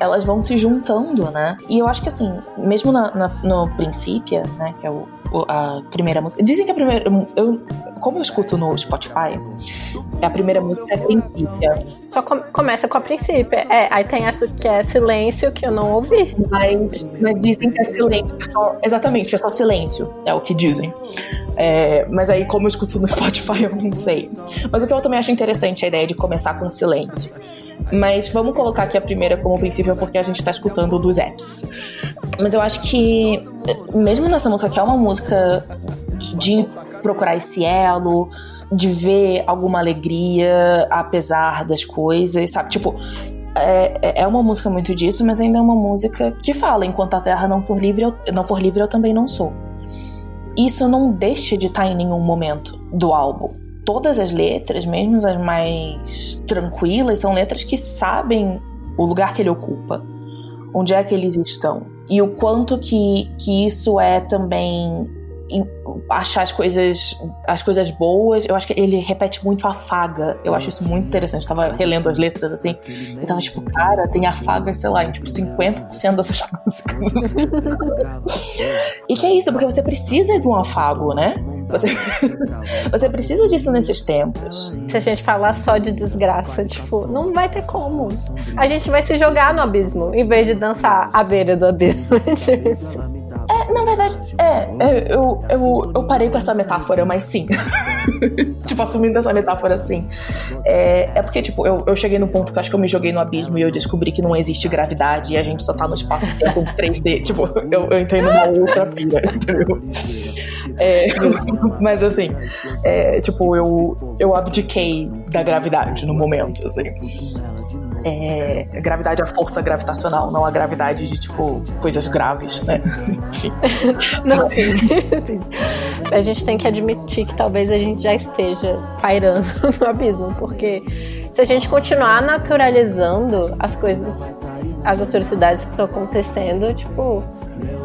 elas vão se juntando, né? E eu acho que assim, mesmo na, na, no princípio, né, que é o, a primeira música. Dizem que a primeira. Eu, como eu escuto no Spotify, a primeira música é Princípia. Só com, começa com a Princípia. É, aí tem essa que é Silêncio, que eu não ouvi. Mas, mas dizem que é silêncio. Que é só, exatamente, que é só silêncio. É o que dizem. É, mas aí, como eu escuto no Spotify, eu não sei. Mas o que eu também acho interessante é a ideia de começar com silêncio. Mas vamos colocar aqui a primeira como princípio porque a gente tá escutando dos apps. Mas eu acho que, mesmo nessa música, que é uma música de procurar esse elo, de ver alguma alegria apesar das coisas, sabe? Tipo, é, é uma música muito disso, mas ainda é uma música que fala: enquanto a terra não for livre, eu, não for livre, eu também não sou. Isso não deixa de estar em nenhum momento do álbum todas as letras, mesmo as mais tranquilas, são letras que sabem o lugar que ele ocupa, onde é que eles estão e o quanto que, que isso é também achar as coisas, as coisas boas. Eu acho que ele repete muito afaga. Eu acho isso muito interessante. Eu tava relendo as letras assim. Eu tava tipo, cara, tem afaga, sei lá, em tipo 50% dessas músicas. e que é isso, porque você precisa de um afago, né? Você, você precisa disso nesses tempos. Se a gente falar só de desgraça, tipo, não vai ter como. A gente vai se jogar no abismo, em vez de dançar à beira do abismo. É, na verdade, é, é, eu, eu, eu parei com essa metáfora, mas sim. tipo, assumindo essa metáfora assim. É, é porque, tipo, eu, eu cheguei no ponto que eu acho que eu me joguei no abismo e eu descobri que não existe gravidade e a gente só tá no espaço-tempo 3D. Tipo, eu, eu entrei numa outra pira, entendeu? É, mas assim, é, tipo, eu, eu abdiquei da gravidade no momento, assim é, gravidade é a força gravitacional, não a gravidade de, tipo, coisas graves, né? Enfim. Não, sim. sim. A gente tem que admitir que talvez a gente já esteja pairando no abismo, porque se a gente continuar naturalizando as coisas, as atrocidades que estão acontecendo, tipo,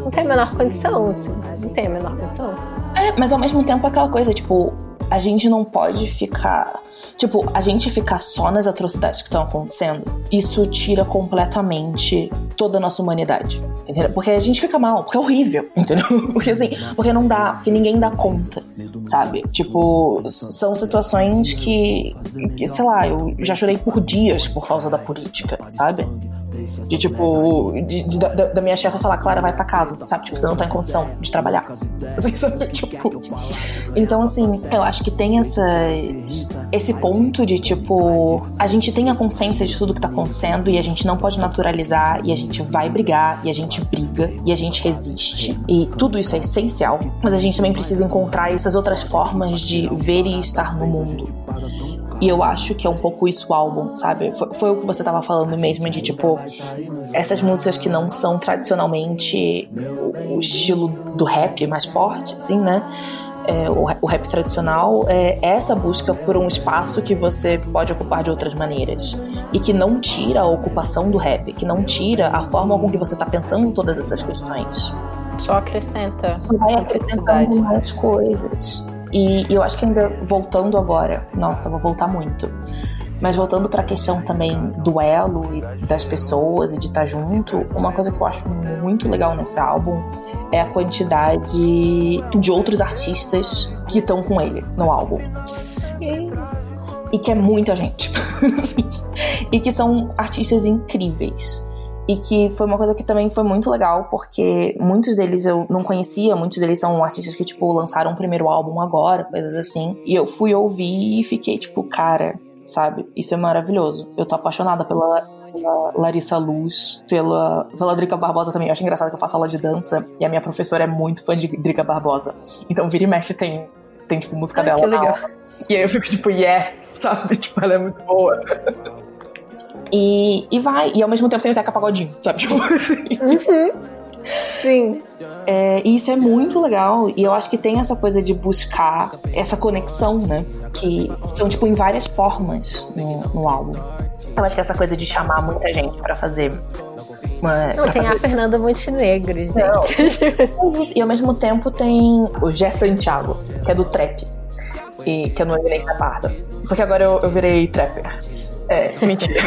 não tem a menor condição, assim. Não tem a menor condição. É, mas ao mesmo tempo aquela coisa, tipo, a gente não pode ficar Tipo, a gente ficar só nas atrocidades que estão acontecendo, isso tira completamente toda a nossa humanidade. Entendeu? Porque a gente fica mal, porque é horrível, entendeu? Porque assim, porque não dá, porque ninguém dá conta, sabe? Tipo, são situações que, que sei lá, eu já chorei por dias por causa da política, sabe? De tipo, de, de, da, da, minha chefa falar, Clara, vai pra casa, sabe? Tipo, você não tá em condição de trabalhar. tipo, então, assim, eu acho que tem essa, esse ponto de tipo, a gente tem a consciência de tudo que tá acontecendo e a gente não pode naturalizar e a gente vai brigar e a gente briga e a gente resiste. E tudo isso é essencial, mas a gente também precisa encontrar essas outras formas de ver e estar no mundo. E eu acho que é um pouco isso o álbum, sabe? Foi, foi o que você tava falando mesmo, de tipo, essas músicas que não são tradicionalmente o, o estilo do rap mais forte, assim, né? É, o, o, rap tradicional é essa busca por um espaço que você pode ocupar de outras maneiras e que não tira a ocupação do rap, que não tira a forma com que você está pensando todas essas questões. Só acrescenta. Só vai acrescentando mais coisas. E, e eu acho que ainda voltando agora, nossa, vou voltar muito. Mas voltando para a questão também do elo e das pessoas e de estar junto, uma coisa que eu acho muito legal nesse álbum é a quantidade de outros artistas que estão com ele no álbum. Sim. E que é muita gente. e que são artistas incríveis. E que foi uma coisa que também foi muito legal, porque muitos deles eu não conhecia, muitos deles são artistas que, tipo, lançaram o primeiro álbum agora, coisas assim. E eu fui ouvir e fiquei, tipo, cara, sabe? Isso é maravilhoso. Eu tô apaixonada pela, pela Larissa Luz, pela, pela Drica Barbosa também. Eu acho engraçado que eu faço aula de dança e a minha professora é muito fã de Drica Barbosa. Então, vira e mexe tem, tem tipo, música Ai, dela na aula. E aí eu fico, tipo, yes, sabe? Tipo, ela é muito boa. E, e vai. E ao mesmo tempo tem o Zeca Pagodinho, sabe? Tipo assim. Uhum. Sim. É, e isso é muito legal. E eu acho que tem essa coisa de buscar essa conexão, né? Que são, tipo, em várias formas no, no álbum. Eu acho que essa coisa de chamar muita gente para fazer uma, não, tem fazer... a Fernanda Montenegro, gente. Não, e ao mesmo tempo tem o Gé Santiago, que é do trap. E que é no Evidência Parda. Porque agora eu, eu virei trapper. É, mentira.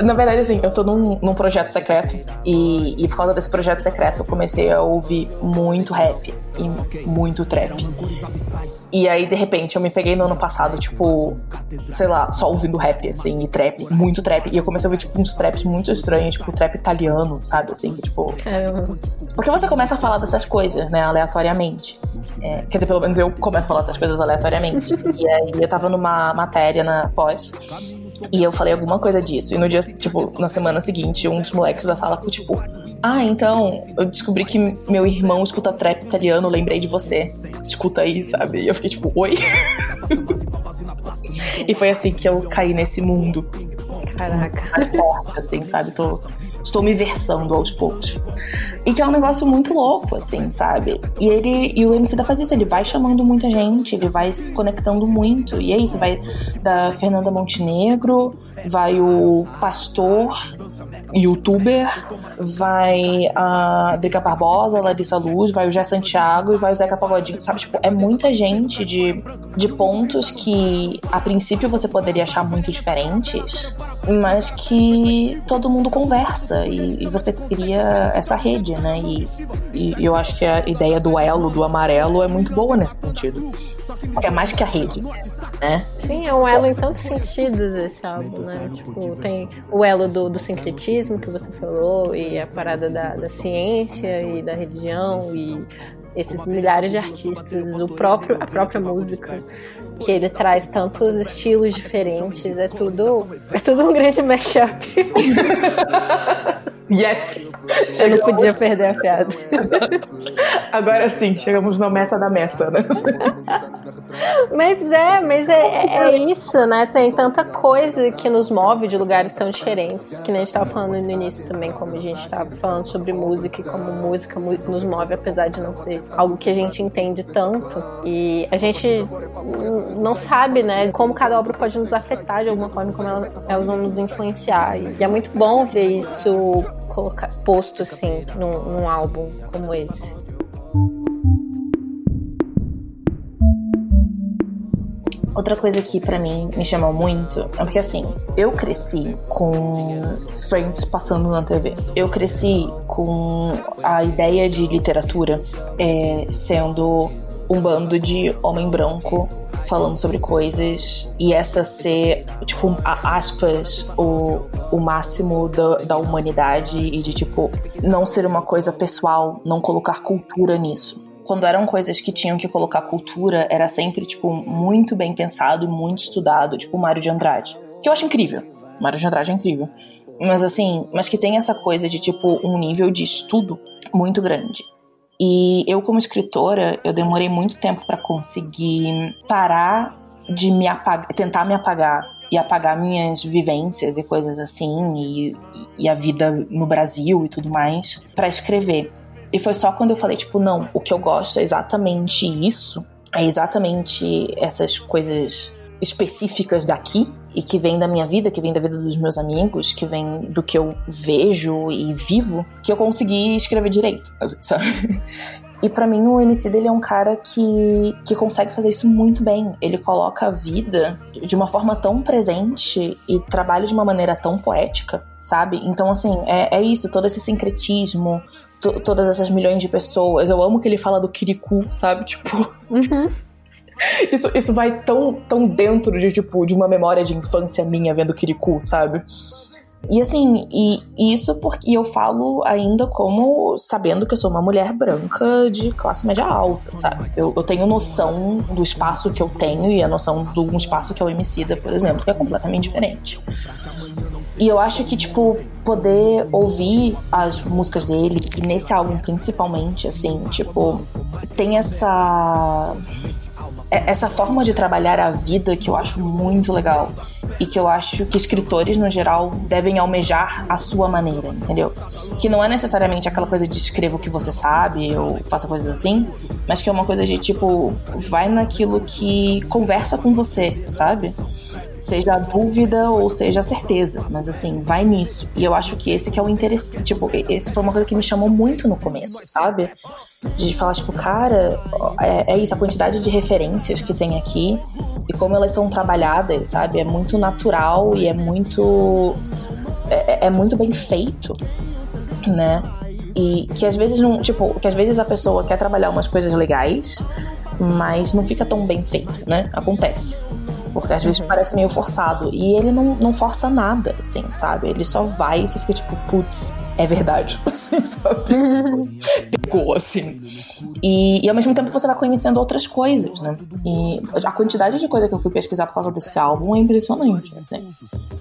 na verdade, assim, eu tô num, num projeto secreto e, e, por causa desse projeto secreto eu comecei a ouvir muito rap e muito trap. E aí, de repente, eu me peguei no ano passado, tipo, sei lá, só ouvindo rap, assim, e trap, muito trap. E eu comecei a ouvir, tipo, uns traps muito estranhos, tipo, trap italiano, sabe? Assim, que, tipo. Caramba. Porque você começa a falar dessas coisas, né, aleatoriamente. É, quer dizer, pelo menos eu começo a falar dessas coisas aleatoriamente. e aí eu tava numa matéria na pós. E eu falei alguma coisa disso. E no dia, tipo, na semana seguinte, um dos moleques da sala ficou tipo: Ah, então, eu descobri que meu irmão escuta trap italiano, lembrei de você. Escuta aí, sabe? E eu fiquei tipo, oi? e foi assim que eu caí nesse mundo. Caraca. Mais forte, assim, sabe? Tô estou me versando aos poucos. E que é um negócio muito louco, assim, sabe? E ele e o MC da faz isso, ele vai chamando muita gente, ele vai conectando muito. E é isso, vai da Fernanda Montenegro, vai o Pastor, youtuber, vai a Drica Barbosa, Larissa Luz, vai o Jé Santiago e vai o Zeca Pagodinho, sabe? Tipo, é muita gente de, de pontos que a princípio você poderia achar muito diferentes, mas que todo mundo conversa e, e você cria essa rede, né? E, e eu acho que a ideia do elo, do amarelo, é muito boa nesse sentido. Porque é mais que a rede, né? Sim, é um elo em tantos sentidos esse álbum, né? Tipo, tem o elo do, do sincretismo que você falou, e a parada da, da ciência e da religião, e esses milhares de artistas, o próprio, a própria música, que ele traz tantos estilos diferentes, é tudo, é tudo um grande mashup. Yes! Eu não podia perder a piada. Agora sim, chegamos na meta da meta, né? Mas é, mas é, é, isso, né? Tem tanta coisa que nos move de lugares tão diferentes. Que nem a gente tava falando no início também, como a gente tava falando sobre música e como música nos move, apesar de não ser algo que a gente entende tanto. E a gente não sabe, né, como cada obra pode nos afetar de alguma forma, como elas vão nos influenciar. E é muito bom ver isso colocar, posto assim num, num álbum como esse. Outra coisa que para mim me chamou muito é porque assim, eu cresci com Friends passando na TV. Eu cresci com a ideia de literatura é, sendo um bando de homem branco falando sobre coisas e essa ser, tipo, aspas, o, o máximo da, da humanidade e de, tipo, não ser uma coisa pessoal, não colocar cultura nisso quando eram coisas que tinham que colocar cultura, era sempre, tipo, muito bem pensado e muito estudado, tipo Mário de Andrade. Que eu acho incrível. Mário de Andrade é incrível. Mas assim, mas que tem essa coisa de, tipo, um nível de estudo muito grande. E eu, como escritora, eu demorei muito tempo para conseguir parar de me apagar, tentar me apagar e apagar minhas vivências e coisas assim, e, e a vida no Brasil e tudo mais, para escrever. E foi só quando eu falei, tipo, não, o que eu gosto é exatamente isso, é exatamente essas coisas específicas daqui e que vem da minha vida, que vem da vida dos meus amigos, que vem do que eu vejo e vivo, que eu consegui escrever direito, sabe? E para mim o MC dele é um cara que, que consegue fazer isso muito bem. Ele coloca a vida de uma forma tão presente e trabalha de uma maneira tão poética, sabe? Então, assim, é, é isso, todo esse sincretismo, todas essas milhões de pessoas. Eu amo que ele fala do Kirikou, sabe? Tipo. Uhum. Isso, isso vai tão, tão dentro de, tipo, de uma memória de infância minha vendo Kirikou, sabe? E assim, e, isso porque eu falo ainda como sabendo que eu sou uma mulher branca de classe média alta, sabe? Eu, eu tenho noção do espaço que eu tenho e a noção de um espaço que é o Emicida, por exemplo, que é completamente diferente. E eu acho que, tipo, poder ouvir as músicas dele, e nesse álbum principalmente, assim, tipo, tem essa essa forma de trabalhar a vida que eu acho muito legal e que eu acho que escritores no geral devem almejar a sua maneira, entendeu? Que não é necessariamente aquela coisa de escreva o que você sabe ou faça coisas assim, mas que é uma coisa de tipo, vai naquilo que conversa com você, sabe? Seja a dúvida ou seja a certeza, mas assim, vai nisso. E eu acho que esse que é o interesse, tipo, esse foi uma coisa que me chamou muito no começo, sabe? de falar, tipo, cara, é, é, isso, a quantidade de referências que tem aqui e como elas são trabalhadas, sabe? É muito natural e é muito. É, é muito bem feito, né? E que às vezes não. Tipo, que às vezes a pessoa quer trabalhar umas coisas legais, mas não fica tão bem feito, né? Acontece. Porque às vezes uhum. parece meio forçado. E ele não, não força nada, assim, sabe? Ele só vai e você fica tipo, putz, é verdade. Assim, sabe? Pegou, assim. E, e ao mesmo tempo você vai conhecendo outras coisas, né? E a quantidade de coisa que eu fui pesquisar por causa desse álbum é impressionante, né?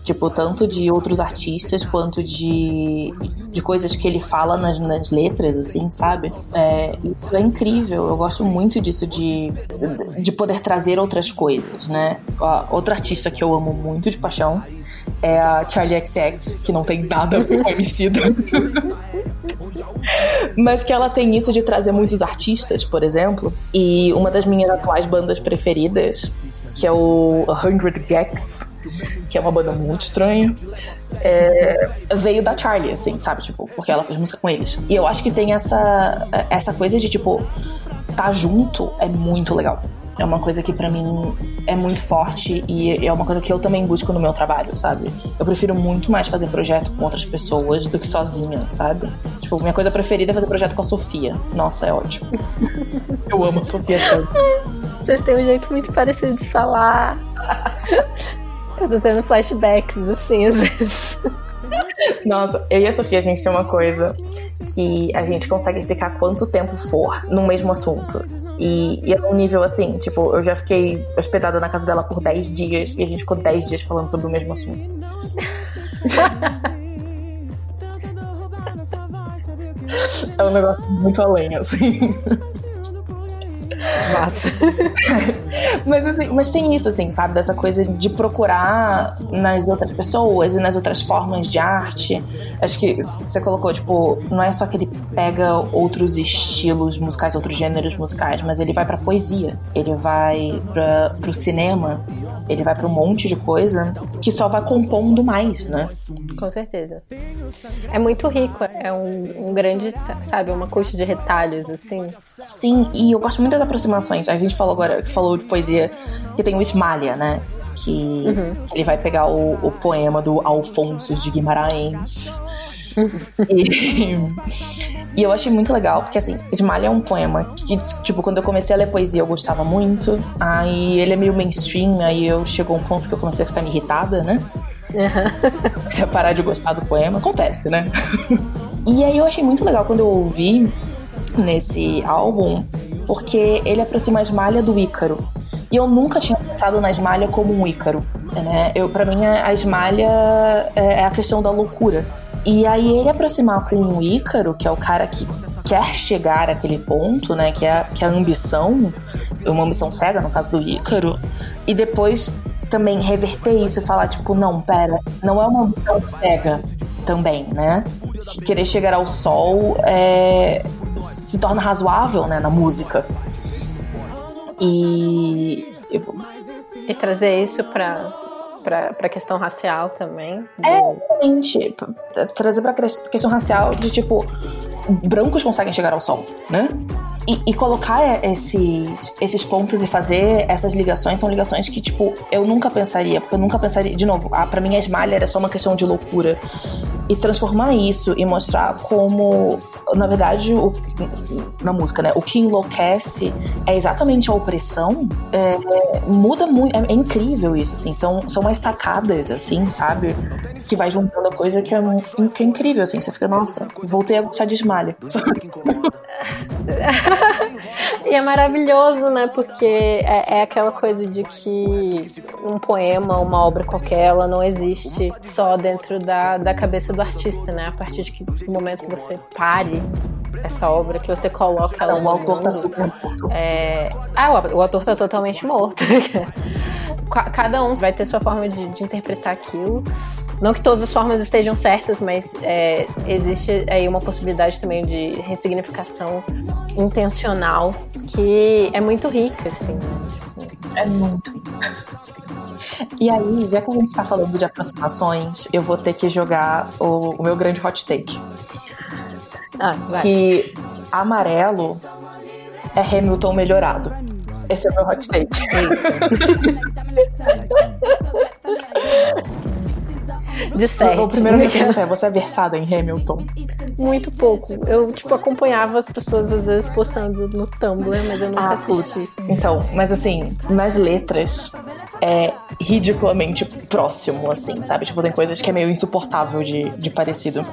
Tipo, tanto de outros artistas quanto de, de coisas que ele fala nas, nas letras, assim, sabe? É, isso é incrível. Eu gosto muito disso, de, de poder trazer outras coisas, né? Outro artista que eu amo muito de paixão é a Charlie XX, que não tem nada com Emicida. Mas que ela tem isso de trazer muitos artistas, por exemplo. E uma das minhas atuais bandas preferidas, que é o 100 Gex, que é uma banda muito estranha, é, veio da Charlie, assim, sabe? Tipo, porque ela fez música com eles. E eu acho que tem essa, essa coisa de, tipo, tá junto é muito legal. É uma coisa que para mim é muito forte e é uma coisa que eu também busco no meu trabalho, sabe? Eu prefiro muito mais fazer projeto com outras pessoas do que sozinha, sabe? Tipo, minha coisa preferida é fazer projeto com a Sofia. Nossa, é ótimo. eu amo a Sofia tanto. Vocês têm um jeito muito parecido de falar. Eu tô tendo flashbacks, assim, às vezes. Nossa, eu e a Sofia, a gente tem uma coisa que a gente consegue ficar quanto tempo for no mesmo assunto. E, e é um nível assim, tipo, eu já fiquei hospedada na casa dela por 10 dias e a gente ficou 10 dias falando sobre o mesmo assunto. é um negócio muito além, assim. Massa. mas, assim, mas tem isso, assim, sabe? Dessa coisa de procurar nas outras pessoas e nas outras formas de arte. Acho que você colocou, tipo, não é só que ele pega outros estilos musicais, outros gêneros musicais, mas ele vai pra poesia, ele vai pra, pro cinema, ele vai pra um monte de coisa que só vai compondo mais, né? Com certeza. É muito rico, é um, um grande, sabe, uma coxa de retalhos, assim. Sim, e eu gosto muito das aproximações. A gente falou agora, falou de poesia, que tem o Ismália, né? Que uhum. ele vai pegar o, o, poema do Alfonso de Guimarães. e, e, eu achei muito legal, porque assim, Ismalha é um poema que, tipo, quando eu comecei a ler poesia eu gostava muito. Aí ele é meio mainstream, aí eu chegou um ponto que eu comecei a ficar me irritada, né? Uhum. Você parar de gostar do poema, acontece, né? e aí eu achei muito legal quando eu ouvi nesse álbum, porque ele aproxima a Esmalha do Ícaro. E eu nunca tinha pensado na Esmalha como um Ícaro, né? Eu, pra mim, a Esmalha é, é a questão da loucura. E aí ele aproximar com o Ícaro, que é o cara que quer chegar àquele ponto, né? Que é, que é a ambição, uma ambição cega, no caso do Ícaro, e depois também reverter isso e falar, tipo, não, pera, não é uma ambição cega também, né? Querer chegar ao sol é, se torna razoável né, na música. E. E trazer isso para para a questão racial também. Do... É, realmente. Trazer para a questão racial de tipo. Brancos conseguem chegar ao sol, né? E, e, colocar esses, esses pontos e fazer essas ligações são ligações que, tipo, eu nunca pensaria, porque eu nunca pensaria. De novo, a, pra mim a esmalha era só uma questão de loucura e transformar isso e mostrar como, na verdade, o, na música, né? O que enlouquece é exatamente a opressão. É, muda muito, é, é, incrível isso, assim. São, são umas sacadas, assim, sabe? Que vai juntando a coisa que é, que é incrível, assim. Você fica, nossa, voltei a gostar de esmalha. e é maravilhoso, né? Porque é, é, aquela coisa de que um poema, uma obra qualquer, ela não existe só dentro da, da cabeça do artista, né? A partir de que, do momento que você pare essa obra, que você coloca ela. O autor tá super morto. É... Ah, o, o autor tá totalmente morto. Cada um vai ter sua forma de, de interpretar aquilo. Não que todas as formas estejam certas, mas é, existe aí uma possibilidade também de ressignificação intencional que é muito rica, assim. É muito. E aí, já que a gente tá falando de aproximações, eu vou ter que jogar o, o meu grande hot take. Ah, que amarelo é Hamilton melhorado. Esse é o meu hot take. de certo. O primeiro é, você é versada em Hamilton? Muito pouco. Eu, tipo, acompanhava as pessoas às vezes postando no Tumblr, mas eu nunca ah, assisti. Putz. Então, mas assim, nas letras é ridiculamente próximo, assim, sabe? Tipo, tem coisas que é meio insuportável de, de parecido.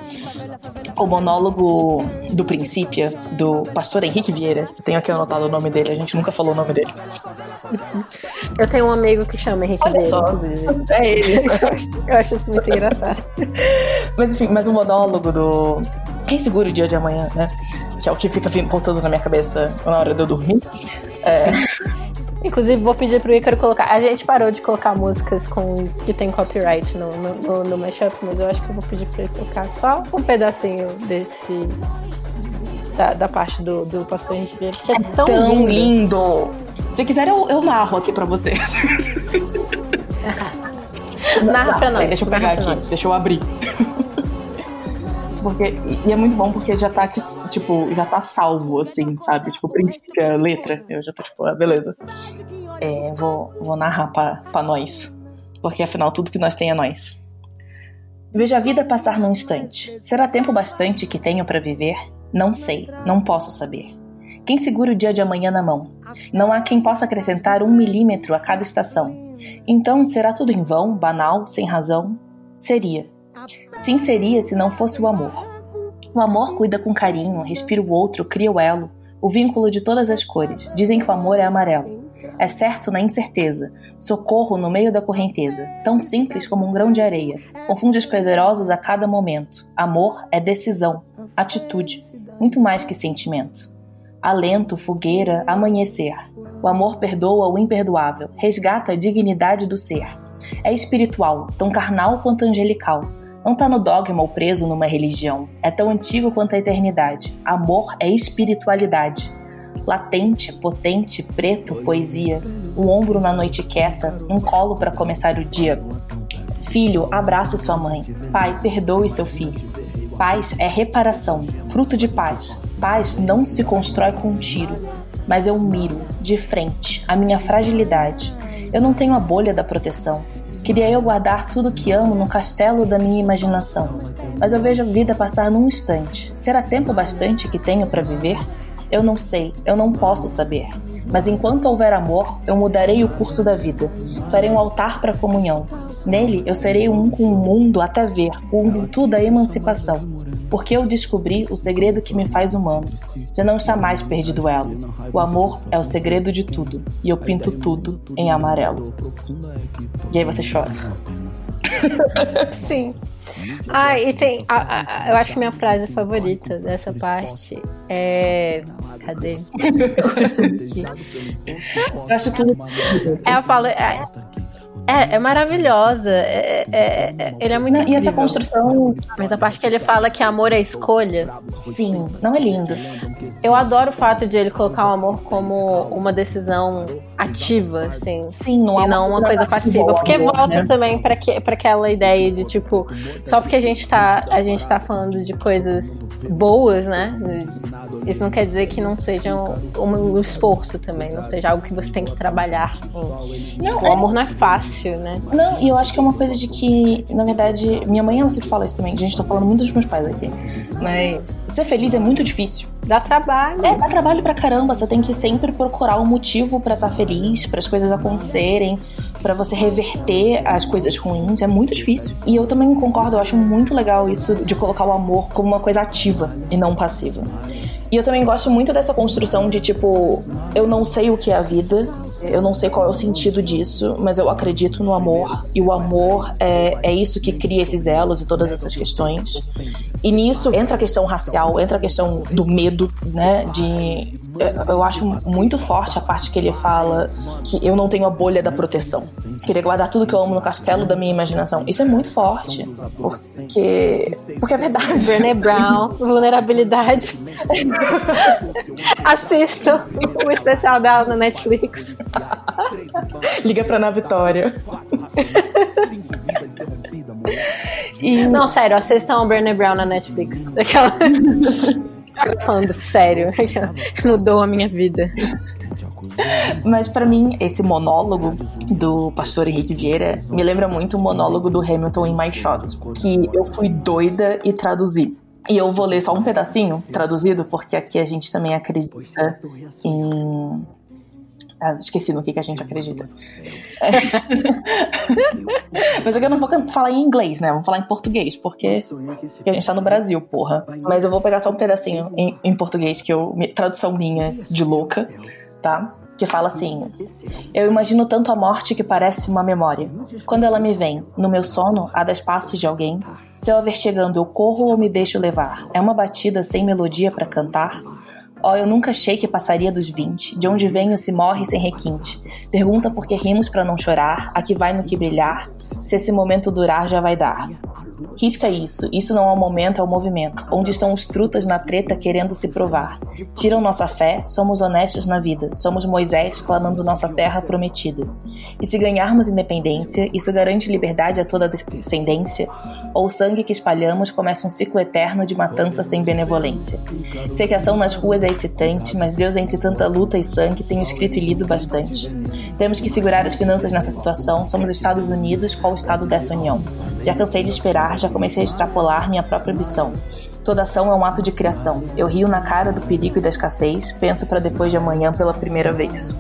O monólogo do Princípio, do pastor Henrique Vieira, tenho aqui anotado o nome dele, a gente nunca falou o nome dele. Eu tenho um amigo que chama Henrique Olha Vieira. Só. É ele. Eu acho isso muito engraçado. Mas enfim, mas o monólogo do Quem Segura o Dia de Amanhã, né? Que é o que fica voltando na minha cabeça na hora de eu dormir. É... Inclusive, vou pedir pro Ícaro colocar. A gente parou de colocar músicas com que tem copyright no, no, no, no mashup, mas eu acho que eu vou pedir pra ele tocar só um pedacinho desse. Da, da parte do, do Pastor Henrique Vieira, que é, é tão, tão lindo. lindo. Se quiser, eu, eu narro aqui pra vocês. Narra pra nós. Deixa eu pegar aqui, nós. deixa eu abrir. Porque, e é muito bom porque já tá aqui, tipo, já tá salvo, assim, sabe? Tipo, princípio, letra. Eu já tô, tipo, ah, beleza. É, vou, vou narrar pra, pra nós. Porque afinal, tudo que nós tem é nós. Veja a vida passar num instante. Será tempo bastante que tenho para viver? Não sei, não posso saber. Quem segura o dia de amanhã na mão? Não há quem possa acrescentar um milímetro a cada estação. Então será tudo em vão, banal, sem razão? Seria. Sim, seria se não fosse o amor. O amor cuida com carinho, respira o outro, cria o elo, o vínculo de todas as cores. Dizem que o amor é amarelo. É certo na incerteza, socorro no meio da correnteza, tão simples como um grão de areia. Confunde os poderosos a cada momento. Amor é decisão, atitude, muito mais que sentimento. Alento, fogueira, amanhecer. O amor perdoa o imperdoável, resgata a dignidade do ser. É espiritual, tão carnal quanto angelical. Não está no dogma ou preso numa religião. É tão antigo quanto a eternidade. Amor é espiritualidade. Latente, potente, preto, poesia. Um ombro na noite quieta, um colo para começar o dia. Filho, abrace sua mãe. Pai, perdoe seu filho. Paz é reparação, fruto de paz. Paz não se constrói com um tiro mas eu miro, de frente, a minha fragilidade. Eu não tenho a bolha da proteção. Queria eu guardar tudo que amo no castelo da minha imaginação. Mas eu vejo a vida passar num instante. Será tempo bastante que tenho para viver? Eu não sei, eu não posso saber. Mas enquanto houver amor, eu mudarei o curso da vida. Farei um altar para comunhão. Nele eu serei um com o mundo até ver, com virtude da emancipação porque eu descobri o segredo que me faz humano. Já não está mais perdido o elo. O amor é o segredo de tudo, e eu pinto tudo em amarelo. E aí você chora. Sim. Ah, e tem. A, a, eu acho que minha frase favorita dessa parte é. Cadê? eu acho tudo. Ela fala. É, é, é maravilhosa. É, é, é, ele é muito não, E essa construção. Mas a parte que ele fala que amor é escolha. Sim, não é lindo. Eu adoro o fato de ele colocar o amor como uma decisão ativa, assim. Sim, não é uma, não uma coisa passiva. Porque amor, volta né? também para que, pra aquela ideia de, tipo, só porque a gente, tá, a gente tá falando de coisas boas, né? Isso não quer dizer que não seja um, um esforço também, não seja algo que você tem que trabalhar. Não, o é amor não é fácil fácil, né? Não, e eu acho que é uma coisa de que, na verdade, minha mãe ela sempre fala isso também. Gente tá falando muito dos meus pais aqui. Mas ser feliz é muito difícil. Dá trabalho. É, dá trabalho pra caramba. Você tem que sempre procurar um motivo para estar tá feliz, para as coisas acontecerem, para você reverter as coisas ruins. É muito difícil. E eu também concordo, eu acho muito legal isso de colocar o amor como uma coisa ativa e não passiva. E eu também gosto muito dessa construção de tipo, eu não sei o que é a vida, eu não sei qual é o sentido disso, mas eu acredito no amor. E o amor é, é isso que cria esses elos e todas essas questões. E nisso entra a questão racial, entra a questão do medo, né? De. Eu acho muito forte a parte que ele fala que eu não tenho a bolha da proteção. Queria guardar tudo que eu amo no castelo da minha imaginação. Isso é muito forte. Porque. Porque é verdade. Brené Brown, vulnerabilidade. Assistam o especial dela na Netflix. Liga pra Ana Vitória. e... Não, sério, assistam o Brené Brown na Netflix. Aquela. falando sério. Mudou a minha vida. Mas para mim, esse monólogo do pastor Henrique Vieira me lembra muito o monólogo do Hamilton em My Shots, que eu fui doida e traduzi. E eu vou ler só um pedacinho traduzido, porque aqui a gente também acredita em ah, esqueci no que, que a gente acredita. É. Mas aqui eu não vou falar em inglês, né? Vamos falar em português, porque, porque a gente tá no Brasil, porra. Mas eu vou pegar só um pedacinho em, em português, que eu. Tradução minha de louca, tá? Que fala assim: Eu imagino tanto a morte que parece uma memória. Quando ela me vem, no meu sono, há dez passos de alguém. Se eu a ver chegando, eu corro ou me deixo levar. É uma batida sem melodia para cantar. Oh, eu nunca achei que passaria dos 20. De onde venho se morre sem requinte. Pergunta por que rimos para não chorar. Aqui vai no que brilhar. Se esse momento durar, já vai dar. Risca isso. Isso não é o momento, é o movimento. Onde estão os trutas na treta querendo se provar? Tiram nossa fé, somos honestos na vida. Somos Moisés clamando nossa terra prometida. E se ganharmos independência, isso garante liberdade a toda descendência? Ou o sangue que espalhamos começa um ciclo eterno de matança sem benevolência? Sei que a ação nas ruas é excitante, mas Deus, entre tanta luta e sangue, tem escrito e lido bastante. Temos que segurar as finanças nessa situação. Somos Estados Unidos, qual o estado dessa união? Já cansei de esperar, já comecei a extrapolar minha própria ambição. Toda ação é um ato de criação. Eu rio na cara do perigo e da escassez, penso para depois de amanhã pela primeira vez.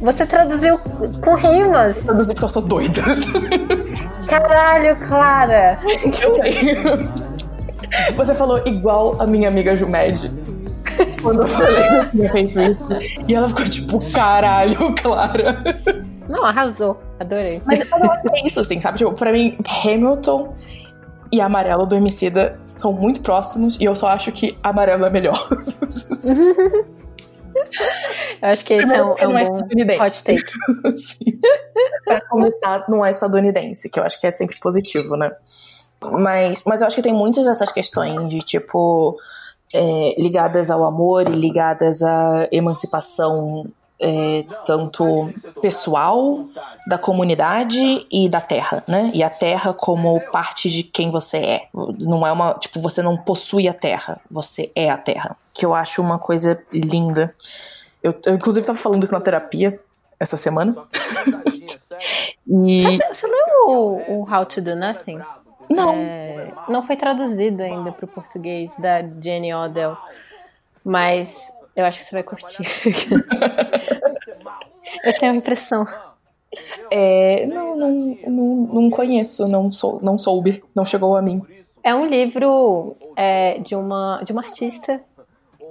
Você traduziu com rimas. Traduziu porque eu sou doida. Caralho, Clara. Eu sei. Você falou igual a minha amiga Jumed. Quando eu falei que eu tinha feito isso. E ela ficou tipo, caralho, Clara. Não, arrasou. Adorei. Mas eu acho que é isso, assim, sabe? Tipo, pra mim, Hamilton e Amarelo do Emicida são muito próximos e eu só acho que Amarelo é melhor. eu acho que esse Primeiro, é um, é um é hot take. Sim. pra começar, não é estadunidense, que eu acho que é sempre positivo, né? Mas, mas eu acho que tem muitas dessas questões de, tipo, é, ligadas ao amor e ligadas à emancipação é, tanto pessoal da comunidade e da terra, né? E a terra como parte de quem você é. Não é uma tipo você não possui a terra, você é a terra. Que eu acho uma coisa linda. Eu, eu inclusive estava falando isso na terapia essa semana. e você, você leu o, o How to Do Nothing? Não. É, não foi traduzido ainda para o português da Jenny Odell, mas eu acho que você vai curtir. eu tenho a impressão. É, não, não, não, não conheço, não, sou, não soube, não chegou a mim. É um livro é, de, uma, de uma artista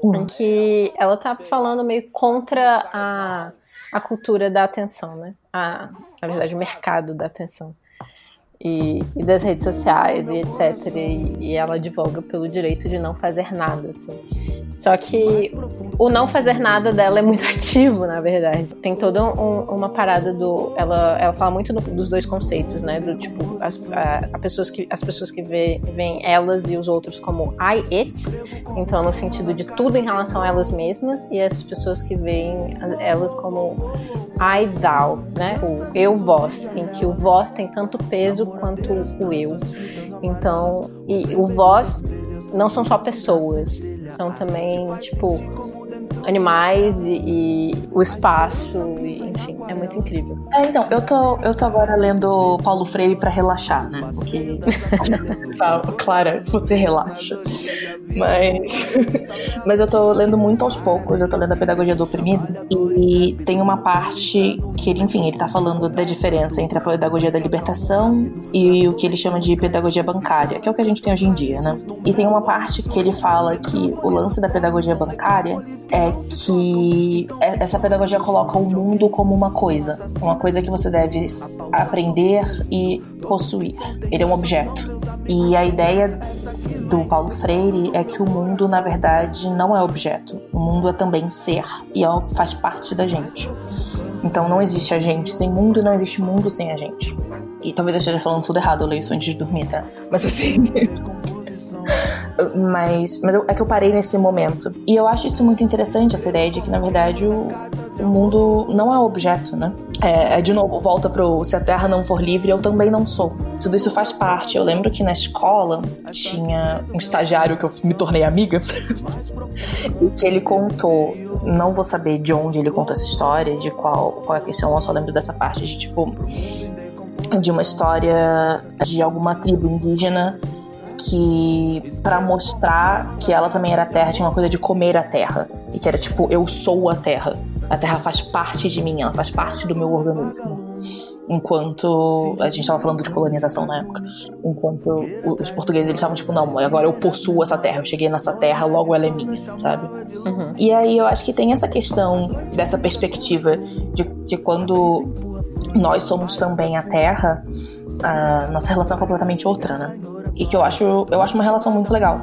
hum. em que ela tá falando meio contra a, a cultura da atenção, né? A, na verdade, o mercado da atenção e, e, das redes sociais e etc. E, e, ela advoga pelo direito de não fazer nada. Assim. Só que o não fazer nada dela é muito ativo, na verdade. Tem toda um, uma parada do. Ela, ela fala muito do, dos dois conceitos, né? Do tipo, as, a, a pessoas que, as pessoas que veem elas e os outros como I, it, então no sentido de tudo em relação a elas mesmas, e as pessoas que veem elas como I, thou, né? O eu, vós, em que o vós tem tanto peso quanto o eu. Então, e o vós não são só pessoas, são também, tipo, animais e, e o espaço, e, enfim, é muito incrível. É, então, eu tô, eu tô agora lendo Paulo Freire para relaxar, né? Porque, sabe, Clara, você relaxa. Mas, mas eu tô lendo muito aos poucos, eu tô lendo a Pedagogia do Oprimido, e tem uma parte que ele, enfim, ele tá falando da diferença entre a pedagogia da libertação e o que ele chama de pedagogia bancária, que é o que a gente tem hoje em dia, né? E tem uma parte que ele fala que o lance da pedagogia bancária é que é, essa pedagogia coloca o mundo como uma coisa, uma coisa que você deve aprender e possuir. Ele é um objeto. E a ideia do Paulo Freire é que o mundo, na verdade, não é objeto. O mundo é também ser e é, faz parte da gente. Então não existe a gente sem mundo e não existe mundo sem a gente. E talvez eu esteja falando tudo errado, eu leio isso antes de dormir, tá? Mas assim. mas mas eu, é que eu parei nesse momento. E eu acho isso muito interessante, essa ideia de que, na verdade, o, o mundo não é objeto, né? É, é, de novo, volta pro se a Terra não for livre, eu também não sou. Tudo isso faz parte. Eu lembro que na escola tinha um estagiário que eu me tornei amiga e que ele contou, não vou saber de onde ele contou essa história, de qual, qual é a questão, eu só lembro dessa parte de tipo de uma história de alguma tribo indígena que para mostrar que ela também era terra tinha uma coisa de comer a terra. E que era tipo eu sou a terra. A terra faz parte de mim ela faz parte do meu organismo. Enquanto a gente estava falando de colonização na época. Enquanto os portugueses eles estavam tipo não agora eu possuo essa terra eu cheguei nessa terra logo ela é minha sabe? Uhum. e aí eu acho que tem essa questão dessa perspectiva de que quando nós somos também a terra a nossa relação é completamente outra né e que eu acho, eu acho uma relação muito legal.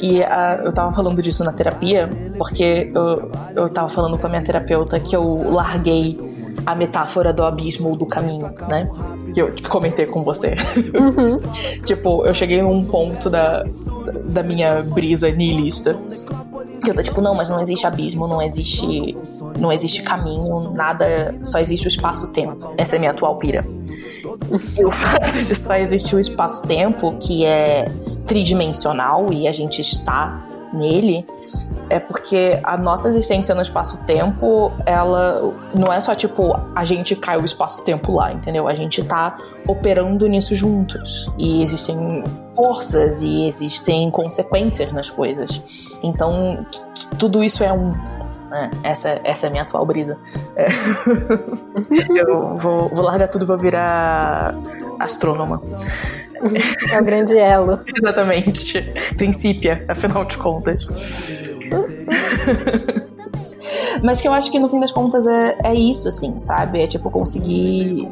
E a, eu tava falando disso na terapia, porque eu, eu tava falando com a minha terapeuta que eu larguei a metáfora do abismo ou do caminho, né? Que eu comentei com você. Uhum. tipo, eu cheguei num ponto da, da minha brisa niilista. Que eu tô tipo, não, mas não existe abismo, não existe. Não existe caminho, nada. Só existe o espaço-tempo. Essa é a minha atual pira. O fato de só existir o espaço-tempo, que é tridimensional e a gente está nele, é porque a nossa existência no espaço-tempo, ela não é só tipo a gente cai o espaço-tempo lá, entendeu? A gente tá operando nisso juntos. E existem forças e existem consequências nas coisas. Então, tudo isso é um. Né? Essa, essa é a minha atual brisa. É. Eu vou, vou largar tudo e vou virar astrônoma. É o grande elo. Exatamente. Princípia, afinal de contas. Mas que eu acho que no fim das contas é, é isso, assim, sabe? É tipo conseguir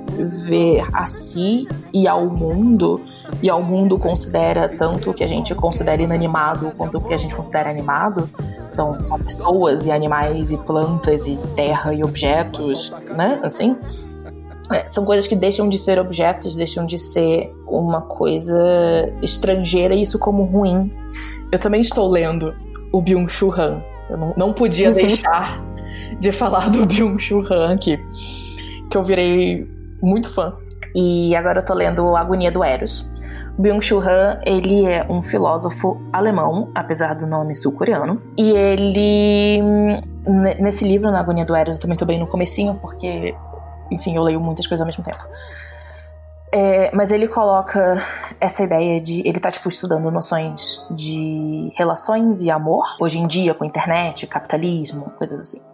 ver a si e ao mundo, e ao mundo considera tanto o que a gente considera inanimado quanto o que a gente considera animado. Então, são pessoas e animais e plantas e terra e objetos, né? Assim. É, são coisas que deixam de ser objetos, deixam de ser uma coisa estrangeira e isso como ruim. Eu também estou lendo o Byung-Chul Han. Eu não, não podia uhum. deixar de falar do Byung-Chul Han aqui, que eu virei muito fã. E agora eu tô lendo Agonia do Eros. Byung-Chul Han, ele é um filósofo alemão, apesar do nome sul-coreano. E ele, nesse livro, na Agonia do Eros, eu também tô bem no comecinho, porque enfim, eu leio muitas coisas ao mesmo tempo. É, mas ele coloca essa ideia de. Ele tá, tipo, estudando noções de relações e amor, hoje em dia, com internet, capitalismo, coisas assim.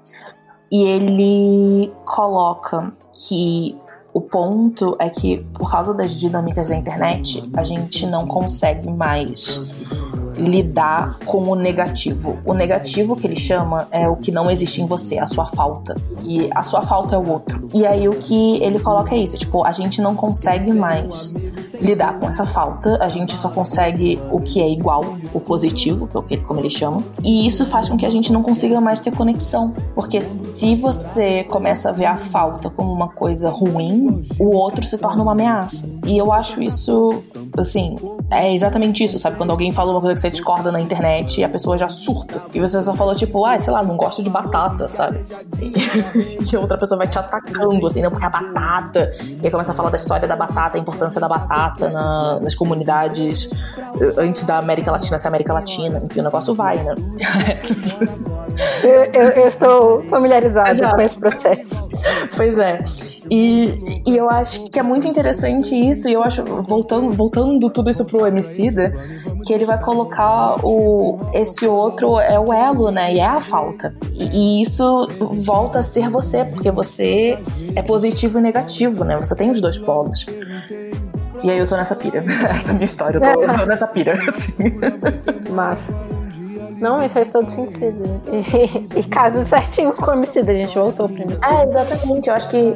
E ele coloca que o ponto é que, por causa das dinâmicas da internet, a gente não consegue mais lidar com o negativo. O negativo que ele chama é o que não existe em você, a sua falta. E a sua falta é o outro. E aí o que ele coloca é isso, tipo, a gente não consegue mais lidar com essa falta, a gente só consegue o que é igual, o positivo, que é o que como ele chama. E isso faz com que a gente não consiga mais ter conexão, porque se você começa a ver a falta como uma coisa ruim, o outro se torna uma ameaça. E eu acho isso, assim, é exatamente isso, sabe? Quando alguém fala uma coisa que você discorda na internet e a pessoa já surta. E você só falou, tipo, ah, sei lá, não gosto de batata, sabe? E, a outra pessoa vai te atacando, assim, não, porque a batata. E aí começa a falar da história da batata, a importância da batata na, nas comunidades eh, antes da América Latina ser América Latina. Enfim, o negócio vai, né? eu, eu, eu estou familiarizada Exato. com esse processo. Pois é. E, e eu acho que é muito interessante isso, e eu acho, voltando, voltando tudo isso pro Emicida, que ele vai colocar o esse outro é o elo, né? E é a falta. E, e isso volta a ser você, porque você é positivo e negativo, né? Você tem os dois polos. E aí eu tô nessa pira. Essa é a minha história, eu tô, eu tô nessa pira, assim. Massa. Não, isso faz todo sentido. E, e casa certinho com o homicídio. A gente voltou pro homicídio. É, exatamente. Eu acho que.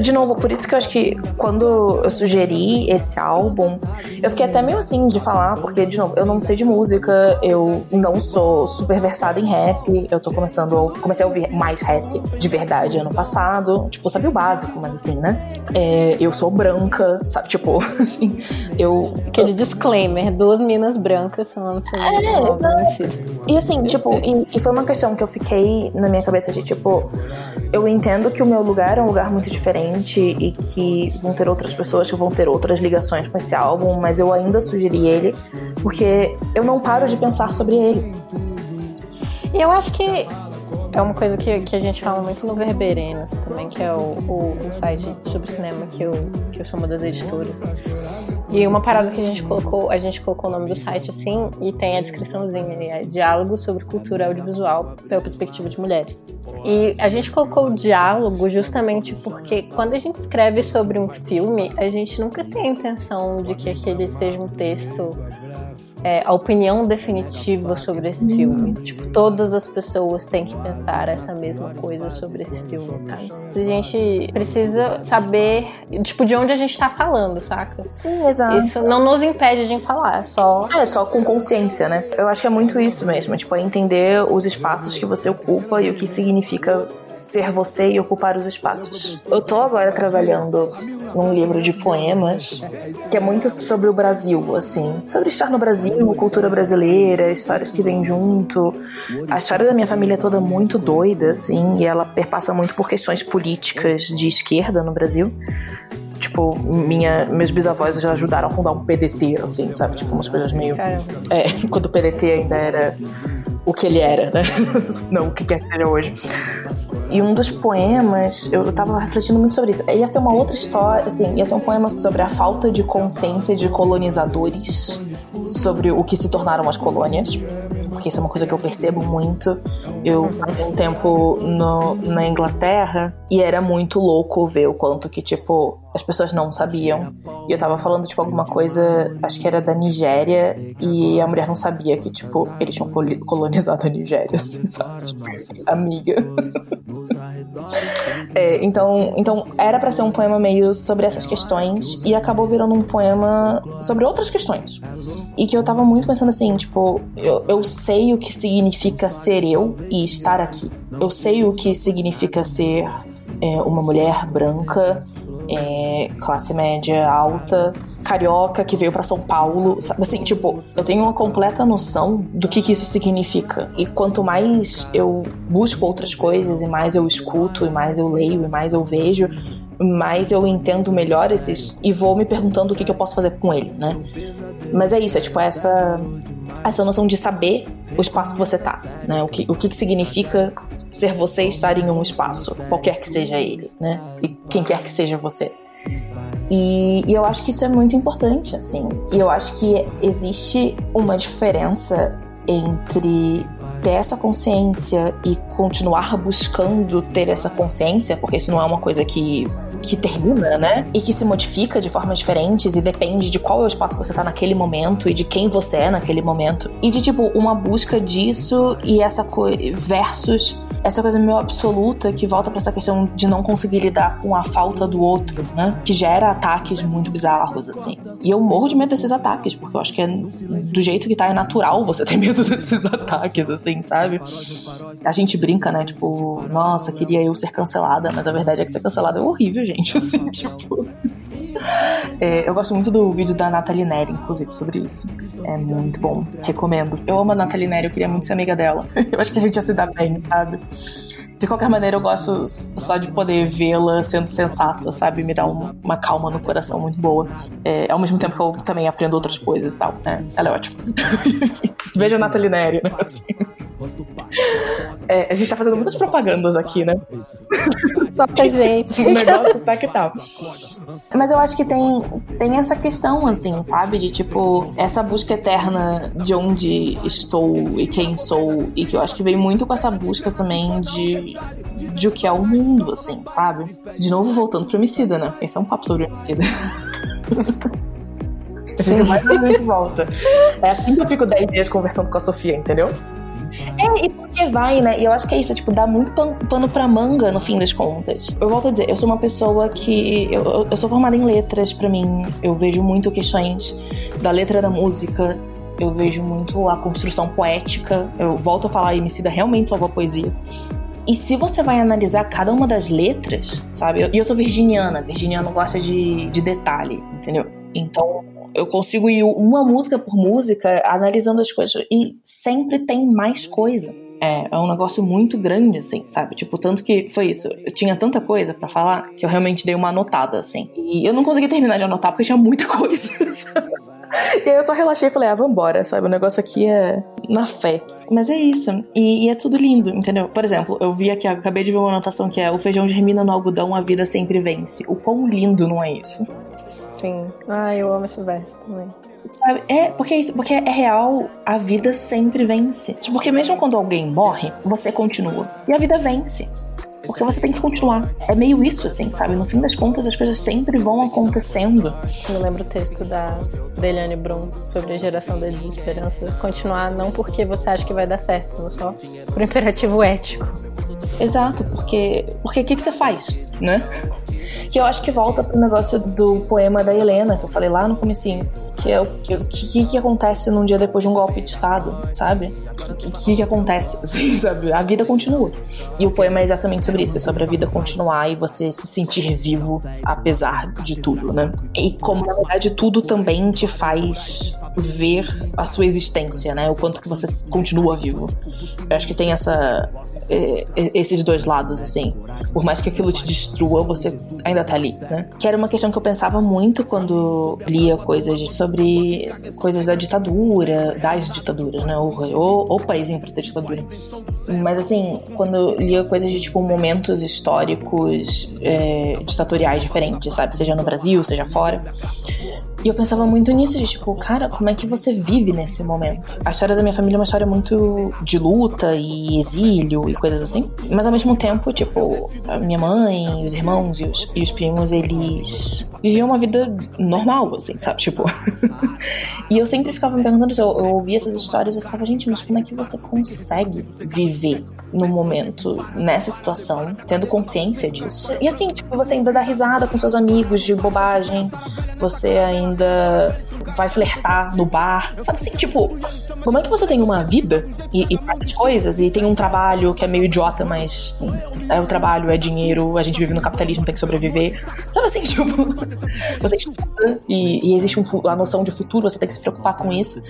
de novo, por isso que eu acho que quando eu sugeri esse álbum, eu fiquei até meio assim de falar, porque, de novo, eu não sei de música, eu não sou super versada em rap. Eu tô começando. Comecei a ouvir mais rap de verdade ano passado. Tipo, sabia o básico, mas assim, né? É, eu sou branca, sabe? Tipo, assim, eu. Aquele disclaimer: duas minas brancas falando sobre é, exato. E assim, tipo, e, e, foi uma questão que eu fiquei na minha cabeça de tipo, eu entendo que o meu lugar é um lugar muito diferente e que vão ter outras pessoas que vão ter outras ligações com esse álbum, mas eu ainda sugeri ele porque eu não paro de pensar sobre ele. E eu acho que é uma coisa que, que a gente fala muito no Verberenas também, que é o, o, o site sobre cinema que eu, que eu sou uma das editoras. E uma parada que a gente colocou, a gente colocou o nome do site assim e tem a descriçãozinha, é diálogo sobre cultura audiovisual pela perspectiva de mulheres. E a gente colocou o diálogo justamente porque quando a gente escreve sobre um filme, a gente nunca tem a intenção de que aquele seja um texto é, a opinião definitiva sobre esse filme. Tipo, todas as pessoas têm que pensar essa mesma coisa sobre esse filme, sabe? A gente precisa saber, tipo, de onde a gente tá falando, saca? Sim, exato. Isso não nos impede de falar, é só. É, só com consciência, né? Eu acho que é muito isso mesmo, tipo, é entender os espaços que você ocupa e o que significa ser você e ocupar os espaços. Eu tô agora trabalhando num livro de poemas que é muito sobre o Brasil, assim, sobre estar no Brasil, cultura brasileira, histórias que vêm junto. A história da minha família é toda muito doida, assim, e ela perpassa muito por questões políticas de esquerda no Brasil tipo, minha, meus bisavós já ajudaram a fundar um PDT, assim, sabe? Tipo, umas coisas meio. É, quando o PDT ainda era o que ele era, né? Não o que quer que seja hoje. E um dos poemas, eu tava refletindo muito sobre isso. Ia ser uma outra história, assim, ia ser um poema sobre a falta de consciência de colonizadores, sobre o que se tornaram as colônias porque isso é uma coisa que eu percebo muito. Eu passei um tempo no, na Inglaterra e era muito louco ver o quanto que, tipo, as pessoas não sabiam. E eu tava falando, tipo, alguma coisa, acho que era da Nigéria, e a mulher não sabia que, tipo, eles tinham colonizado a Nigéria, assim, sabe? Tipo, amiga. é, então, então, era para ser um poema meio sobre essas questões, e acabou virando um poema sobre outras questões. E que eu tava muito pensando assim, tipo, eu, eu sei o que significa ser eu e estar aqui. Eu sei o que significa ser é, uma mulher branca é, classe média alta, carioca que veio para São Paulo, sabe assim, tipo, eu tenho uma completa noção do que, que isso significa. E quanto mais eu busco outras coisas e mais eu escuto e mais eu leio e mais eu vejo, mais eu entendo melhor esses e vou me perguntando o que, que eu posso fazer com ele, né? Mas é isso, é tipo essa essa noção de saber o espaço que você tá, né? O que, o que, que significa ser você estar em um espaço, qualquer que seja ele, né? E quem quer que seja você. E, e, eu acho que isso é muito importante, assim. E eu acho que existe uma diferença entre ter essa consciência e continuar buscando ter essa consciência, porque isso não é uma coisa que, que termina, né? E que se modifica de formas diferentes e depende de qual é o espaço que você tá naquele momento e de quem você é naquele momento. E de tipo, uma busca disso e essa coisa versus essa coisa meio absoluta que volta para essa questão de não conseguir lidar com a falta do outro, né? Que gera ataques muito bizarros, assim. E eu morro de medo desses ataques, porque eu acho que é do jeito que tá, é natural você ter medo desses ataques, assim, sabe? A gente brinca, né? Tipo, nossa, queria eu ser cancelada, mas a verdade é que ser cancelada é horrível, gente, assim, tipo. É, eu gosto muito do vídeo da Nathalie Neri, inclusive, sobre isso. É muito bom. Recomendo. Eu amo a Nathalie Neri, eu queria muito ser amiga dela. Eu acho que a gente ia se dar bem, sabe? De qualquer maneira, eu gosto só de poder vê-la sendo sensata, sabe? Me dá uma, uma calma no coração muito boa. É, ao mesmo tempo que eu também aprendo outras coisas e tal. Né? Ela é ótima. Veja a Nathalie Neri, né? Assim. É, a gente tá fazendo muitas propagandas aqui, né? Nossa, gente. o negócio tá que tal. Tá. Mas eu acho que tem, tem essa questão, assim, sabe? De tipo, essa busca eterna de onde estou e quem sou. E que eu acho que vem muito com essa busca também de, de o que é o mundo, assim, sabe? De novo, voltando pro homicida, né? Esse é um papo sobre homicida. A gente mais menos volta. É assim que eu fico 10 dias conversando com a Sofia, entendeu? É, e porque vai, né? E eu acho que é isso, é, tipo, dá muito pano, pano pra manga no fim das contas. Eu volto a dizer, eu sou uma pessoa que. Eu, eu sou formada em letras, para mim. Eu vejo muito questões da letra da música. Eu vejo muito a construção poética. Eu volto a falar, a Emicida realmente salva a poesia. E se você vai analisar cada uma das letras, sabe? E eu, eu, sou virginiana. Virginiano gosta de, de detalhe, entendeu? Então, eu consigo ir uma música por música analisando as coisas e sempre tem mais coisa. É, é um negócio muito grande, assim, sabe? Tipo, tanto que foi isso. Eu tinha tanta coisa para falar que eu realmente dei uma anotada, assim. E eu não consegui terminar de anotar porque tinha muita coisa, sabe? E aí eu só relaxei e falei, ah, vambora, sabe? O negócio aqui é na fé. Mas é isso. E, e, é tudo lindo, entendeu? Por exemplo, eu vi aqui, acabei de ver uma anotação que é o feijão germina no algodão, a vida sempre vence. O quão lindo não é isso? Sim. Ah, eu amo esse verso também. Sabe? É, porque é isso, porque é real, a vida sempre vence. Porque mesmo quando alguém morre, você continua. E a vida vence. porque você tem que continuar. É meio isso, assim, sabe? No fim das contas, as coisas sempre vão acontecendo. Me lembra o texto da, da Eliane Brum sobre a geração da desesperança. Continuar não porque você acha que vai dar certo, mas só por imperativo ético. Exato, porque porque o que, que você faz, né? Que eu acho que volta pro negócio do poema da Helena, que eu falei lá no comecinho. Que é o que, que, que acontece num dia depois de um golpe de Estado, sabe? O que, que, que, acontece, assim, sabe? A vida continua. E o poema é exatamente sobre isso, é sobre a vida continuar e você se sentir vivo apesar de tudo, né? E como, na verdade, tudo também te faz ver a sua existência, né? O quanto que você continua vivo. Eu acho que tem essa é, é, esses dois lados, assim. Por mais que aquilo te destrua, você ainda tá ali, né? Que era uma questão que eu pensava muito quando lia coisas sobre coisas da ditadura, das ditaduras, né? Ou, ou paísinho pra ter ditadura. Mas, assim, quando lia coisas de, tipo, momentos históricos é, ditatoriais diferentes, sabe? Seja no Brasil, seja fora. E eu pensava muito nisso, de tipo, cara, como é que você vive nesse momento? A história da minha família é uma história muito de luta e exílio e coisas assim. Mas ao mesmo tempo, tipo, a minha mãe, os irmãos e os, e os primos, eles viviam uma vida normal, assim, sabe? Tipo. e eu sempre ficava me perguntando, eu, eu ouvia essas histórias eu ficava, gente, mas como é que você consegue viver no momento, nessa situação, tendo consciência disso? E assim, tipo, você ainda dá risada com seus amigos de bobagem, você ainda vai flertar no bar, sabe assim, tipo, como é que você tem uma vida e, e coisas e tem um trabalho que é meio idiota, mas é o trabalho, é dinheiro, a gente vive no capitalismo, tem que sobreviver, sabe assim, tipo, você estuda e, e existe um, a noção de futuro, você tem que se preocupar com isso.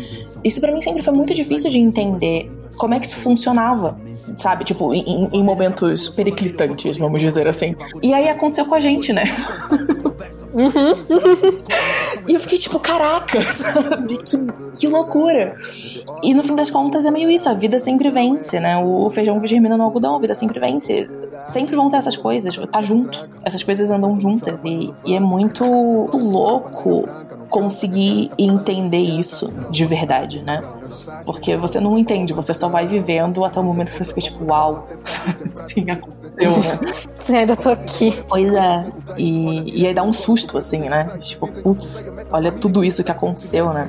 Isso para mim sempre foi muito difícil de entender como é que isso funcionava, sabe? Tipo, em, em momentos periclitantes, vamos dizer assim. E aí aconteceu com a gente, né? Uhum. e eu fiquei tipo, caraca, sabe? Que, que loucura. E no fim das contas é meio isso, a vida sempre vence, né? O feijão germina no algodão, a vida sempre vence. Sempre vão ter essas coisas, tá junto. Essas coisas andam juntas. E, e é muito louco conseguir entender isso de verdade, né? Porque você não entende, você só vai vivendo até o momento que você fica tipo, uau, sim, aconteceu, né? ainda tô aqui. Pois é. E, e aí dá um susto, assim, né? Tipo, putz, olha tudo isso que aconteceu, né?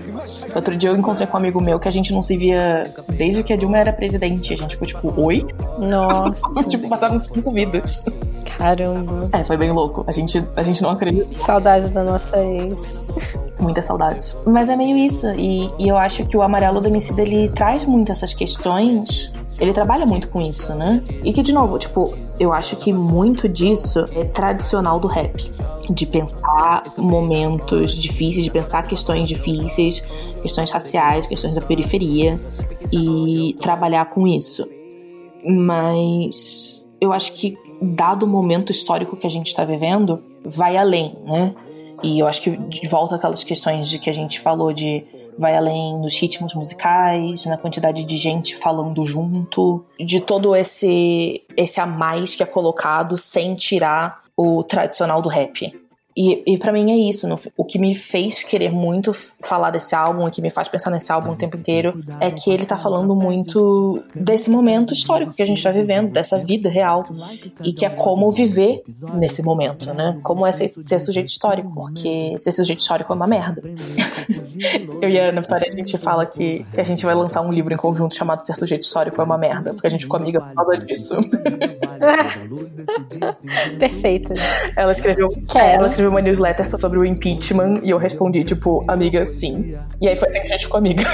Outro dia eu encontrei com um amigo meu que a gente não se via desde que a Dilma era presidente. A gente ficou tipo, oi? Nossa. tipo, passaram cinco vidas. Caramba. É, foi bem louco. A gente, a gente não acredita. Saudades da nossa ex. Muitas saudades. Mas é meio isso. E, e eu acho que o Amarelo do Emicida, ele traz muito essas questões ele trabalha muito com isso, né? E que, de novo, tipo, eu acho que muito disso é tradicional do rap. De pensar momentos difíceis, de pensar questões difíceis, questões raciais, questões da periferia e trabalhar com isso. Mas eu acho que, dado o momento histórico que a gente está vivendo, vai além, né? E eu acho que de volta aquelas questões de que a gente falou de vai além nos ritmos musicais, na quantidade de gente falando junto, de todo esse esse a mais que é colocado sem tirar o tradicional do rap. E, e para mim é isso. No, o que me fez querer muito falar desse álbum, o que me faz pensar nesse álbum o tempo inteiro, é que ele tá falando muito desse momento histórico que a gente tá vivendo, dessa vida real. E que é como viver nesse momento, né? Como é ser, ser sujeito histórico, porque ser sujeito histórico é uma merda. Eu e a Ana a gente fala que, que a gente vai lançar um livro em conjunto chamado Ser Sujeito Histórico é uma merda, porque a gente ficou amiga por causa disso. Perfeito. Ela escreveu, é, ela escreveu uma newsletter sobre o impeachment e eu respondi, tipo, amiga, sim. E aí foi assim que a gente ficou amiga.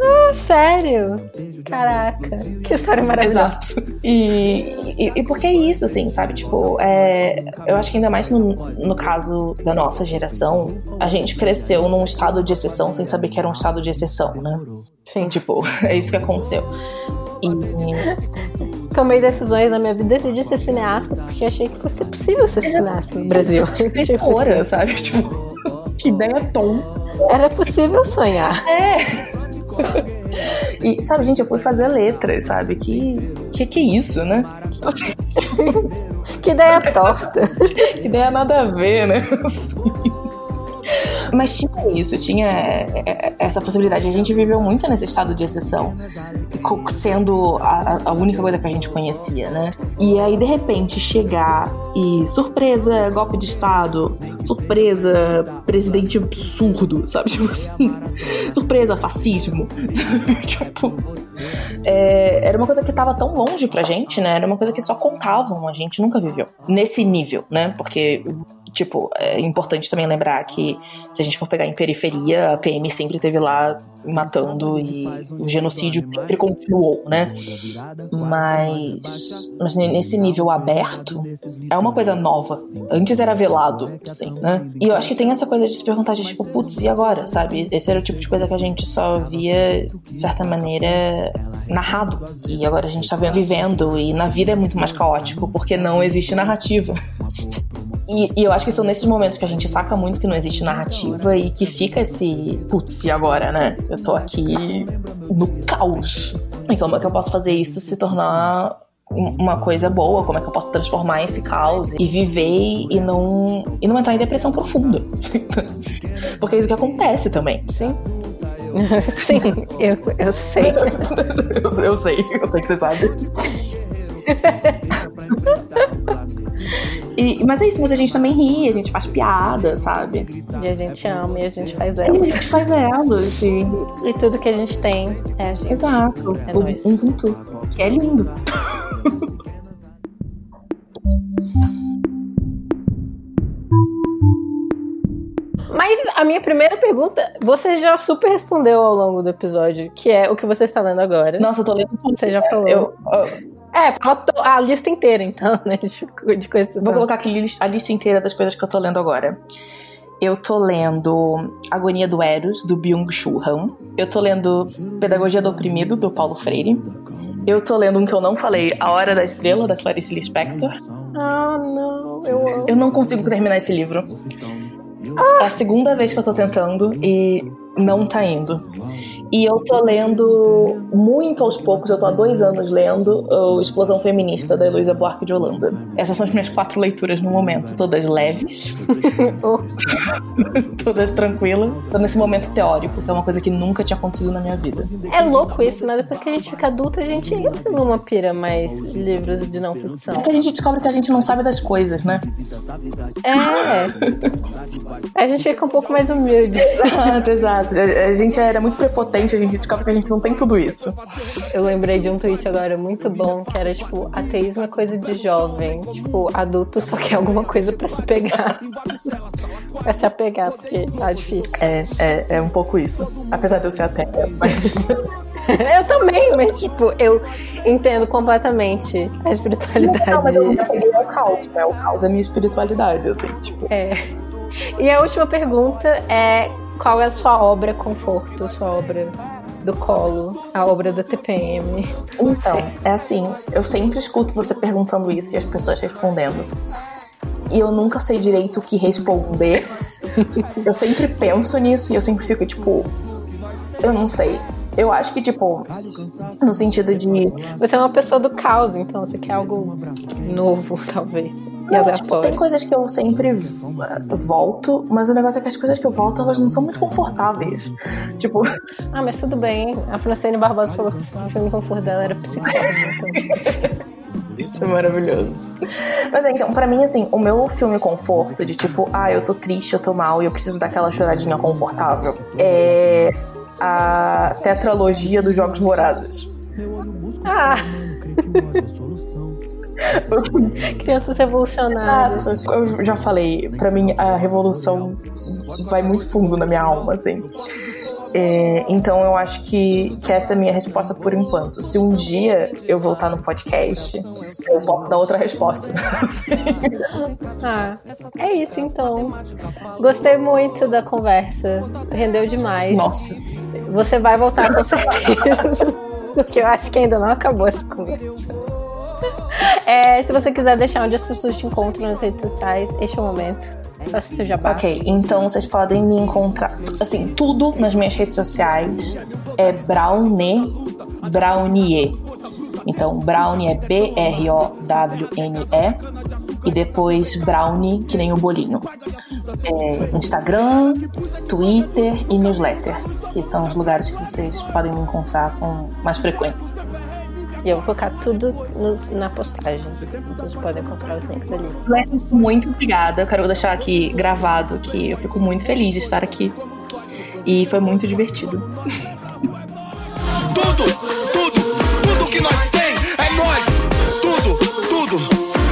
ah, sério? Caraca, que história maravilhosa. Exato. E, e, e porque é isso, assim, sabe? Tipo, é, eu acho que ainda mais no, no caso da nossa geração, a gente cresceu num estado de exceção sem saber que era um estado de exceção, né? Sim, tipo, é isso que aconteceu. E tomei decisões na minha vida, decidi ser cineasta porque achei que fosse possível ser cineasta no Brasil. Escritora, sabe? Tipo, que ideia tom. Era possível sonhar. É. E, sabe, gente, eu fui fazer letras, sabe? Que que, que é isso, né? que ideia torta. que ideia nada a ver, né? Assim. Mas tinha isso, tinha é, é, essa possibilidade. A gente viveu muito nesse estado de exceção, sendo a, a única coisa que a gente conhecia, né? E aí, de repente, chegar e surpresa, golpe de Estado, surpresa, presidente absurdo, sabe? Tipo assim, surpresa, fascismo, sabe? Tipo. É, era uma coisa que estava tão longe pra gente, né? Era uma coisa que só contavam, a gente nunca viveu. Nesse nível, né? Porque tipo, é importante também lembrar que se a gente for pegar em periferia, a PM sempre teve lá matando e o genocídio sempre continuou, né? Mas, mas nesse nível aberto é uma coisa nova. Antes era velado, assim, né? E eu acho que tem essa coisa de se perguntar de tipo, putz, e agora, sabe? Esse era o tipo de coisa que a gente só via, de certa maneira, narrado. E agora a gente tá vivendo e na vida é muito mais caótico porque não existe narrativa. E, e, eu acho que são nesses momentos que a gente saca muito que não existe narrativa e que fica esse putz, e agora, né? Eu tô aqui no caos. E como é que eu posso fazer isso se tornar uma coisa boa? Como é que eu posso transformar esse caos e viver e não, e não entrar em depressão profunda? Porque é isso que acontece também. Sim. Sim, eu, eu sei. eu, eu sei, eu sei que você sabe. E, mas é isso, mas a gente também ri, a gente faz piada, sabe? E a gente ama, e a gente faz elos. E a gente faz elos. E, e tudo que a gente tem é a gente. Exato. É o Ubuntu, que é lindo. Mas a minha primeira pergunta, você já super respondeu ao longo do episódio, que é o que você está lendo agora. Nossa, eu tô lendo tudo. Você já falou. Eu, eu é, a lista inteira, então, né? De, de coisas. Vou colocar aqui a lista inteira das coisas que eu tô lendo agora. Eu tô lendo Agonia do Eros, do Byung-Chul Han. Eu tô lendo Pedagogia do Oprimido, do Paulo Freire. Eu tô lendo um que eu não falei, A Hora da Estrela, da Clarice Lispector. Ah, não. Eu amo. Eu não consigo terminar esse livro. Ah. É a segunda vez que eu tô tentando e não tá indo. E eu tô lendo muito aos poucos, eu tô há dois anos lendo o Explosão Feminista, da Heloísa Buarque de Holanda. Essas são as minhas quatro leituras no momento, todas leves, todas tranquilas. Tô nesse momento teórico, que é uma coisa que nunca tinha acontecido na minha vida. É louco isso, né? Depois que a gente fica adulta, a gente entra numa pira mais livros de não ficção. É que a gente descobre que a gente não sabe das coisas, né? É. A gente fica um pouco mais humilde. Exato, exato. A gente era muito prepotente, a gente descobre que a gente não tem tudo isso. Eu lembrei de um tweet agora muito bom, que era tipo, ateísmo é coisa de jovem. Tipo, adulto só quer alguma coisa pra se pegar. pra se apegar, porque tá difícil. É, é, é um pouco isso. Apesar de eu ser ateia, mas. eu também, mas tipo, eu entendo completamente a espiritualidade. Não, mas eu peguei o caos, né? O caos é a minha espiritualidade, assim, tipo. É. E a última pergunta é qual é a sua obra conforto, sua obra do colo, a obra da TPM? Então, é assim, eu sempre escuto você perguntando isso e as pessoas respondendo. E eu nunca sei direito o que responder. eu sempre penso nisso e eu sempre fico tipo, eu não sei. Eu acho que, tipo, no sentido de. Você é uma pessoa do caos, então você quer algo novo, talvez. Não, tipo, tem coisas que eu sempre volto, mas o negócio é que as coisas que eu volto, elas não são muito confortáveis. Tipo. Ah, mas tudo bem. A Francine Barbosa falou que o filme conforto dela era psicólogo, então. Isso é maravilhoso. Mas é, então, para mim, assim, o meu filme conforto, de tipo, ah, eu tô triste, eu tô mal e eu preciso daquela choradinha confortável, é a tetralogia dos Jogos Vorazes. Ah! Crianças revolucionárias. Eu já falei, para mim a revolução vai muito fundo na minha alma, assim. É, então eu acho que, que essa é a minha resposta por enquanto. Se um dia eu voltar no podcast, eu posso dar outra resposta. ah, é isso então. Gostei muito da conversa. Rendeu demais. Nossa. Você vai voltar com certeza. porque eu acho que ainda não acabou essa conversa. É, se você quiser deixar onde as pessoas te encontram nas redes sociais, este é o momento. Ok, então vocês podem me encontrar, assim, tudo nas minhas redes sociais é Brownie, Brownie. Então, Brownie é B-R-O-W-N-E. E depois Brownie, que nem o bolinho. É, Instagram, Twitter e newsletter, que são os lugares que vocês podem me encontrar com mais frequência. E eu vou colocar tudo no, na postagem. Vocês podem comprar os links ali. Muito obrigada. Eu quero deixar aqui gravado que eu fico muito feliz de estar aqui. E foi muito divertido. Tudo, tudo, tudo que nós tem é nós. Tudo, tudo,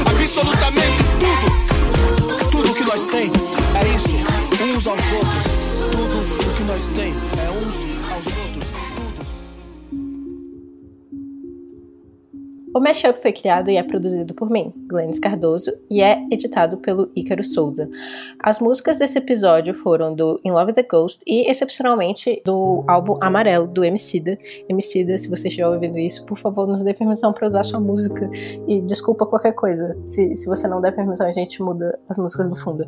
absolutamente tudo. Tudo que nós tem é isso, uns aos outros. Tudo o que nós tem é uns aos outros. O Mashup foi criado e é produzido por mim, Glennis Cardoso, e é editado pelo Ícaro Souza. As músicas desse episódio foram do In Love the Ghost e, excepcionalmente, do álbum Amarelo, do Emicida. Emicida, se você estiver ouvindo isso, por favor, nos dê permissão para usar sua música e desculpa qualquer coisa. Se, se você não der permissão, a gente muda as músicas do fundo.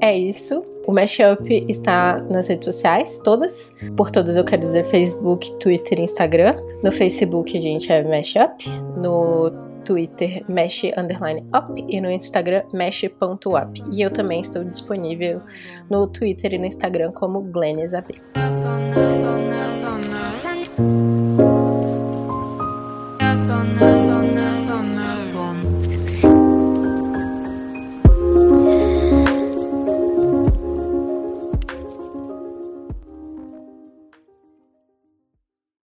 É isso. O Mashup está nas redes sociais, todas. Por todas eu quero dizer Facebook, Twitter e Instagram. No Facebook a gente é Mashup. No Twitter mesh underline up e no Instagram mesh.up. E eu também estou disponível no Twitter e no Instagram como Glennis AB.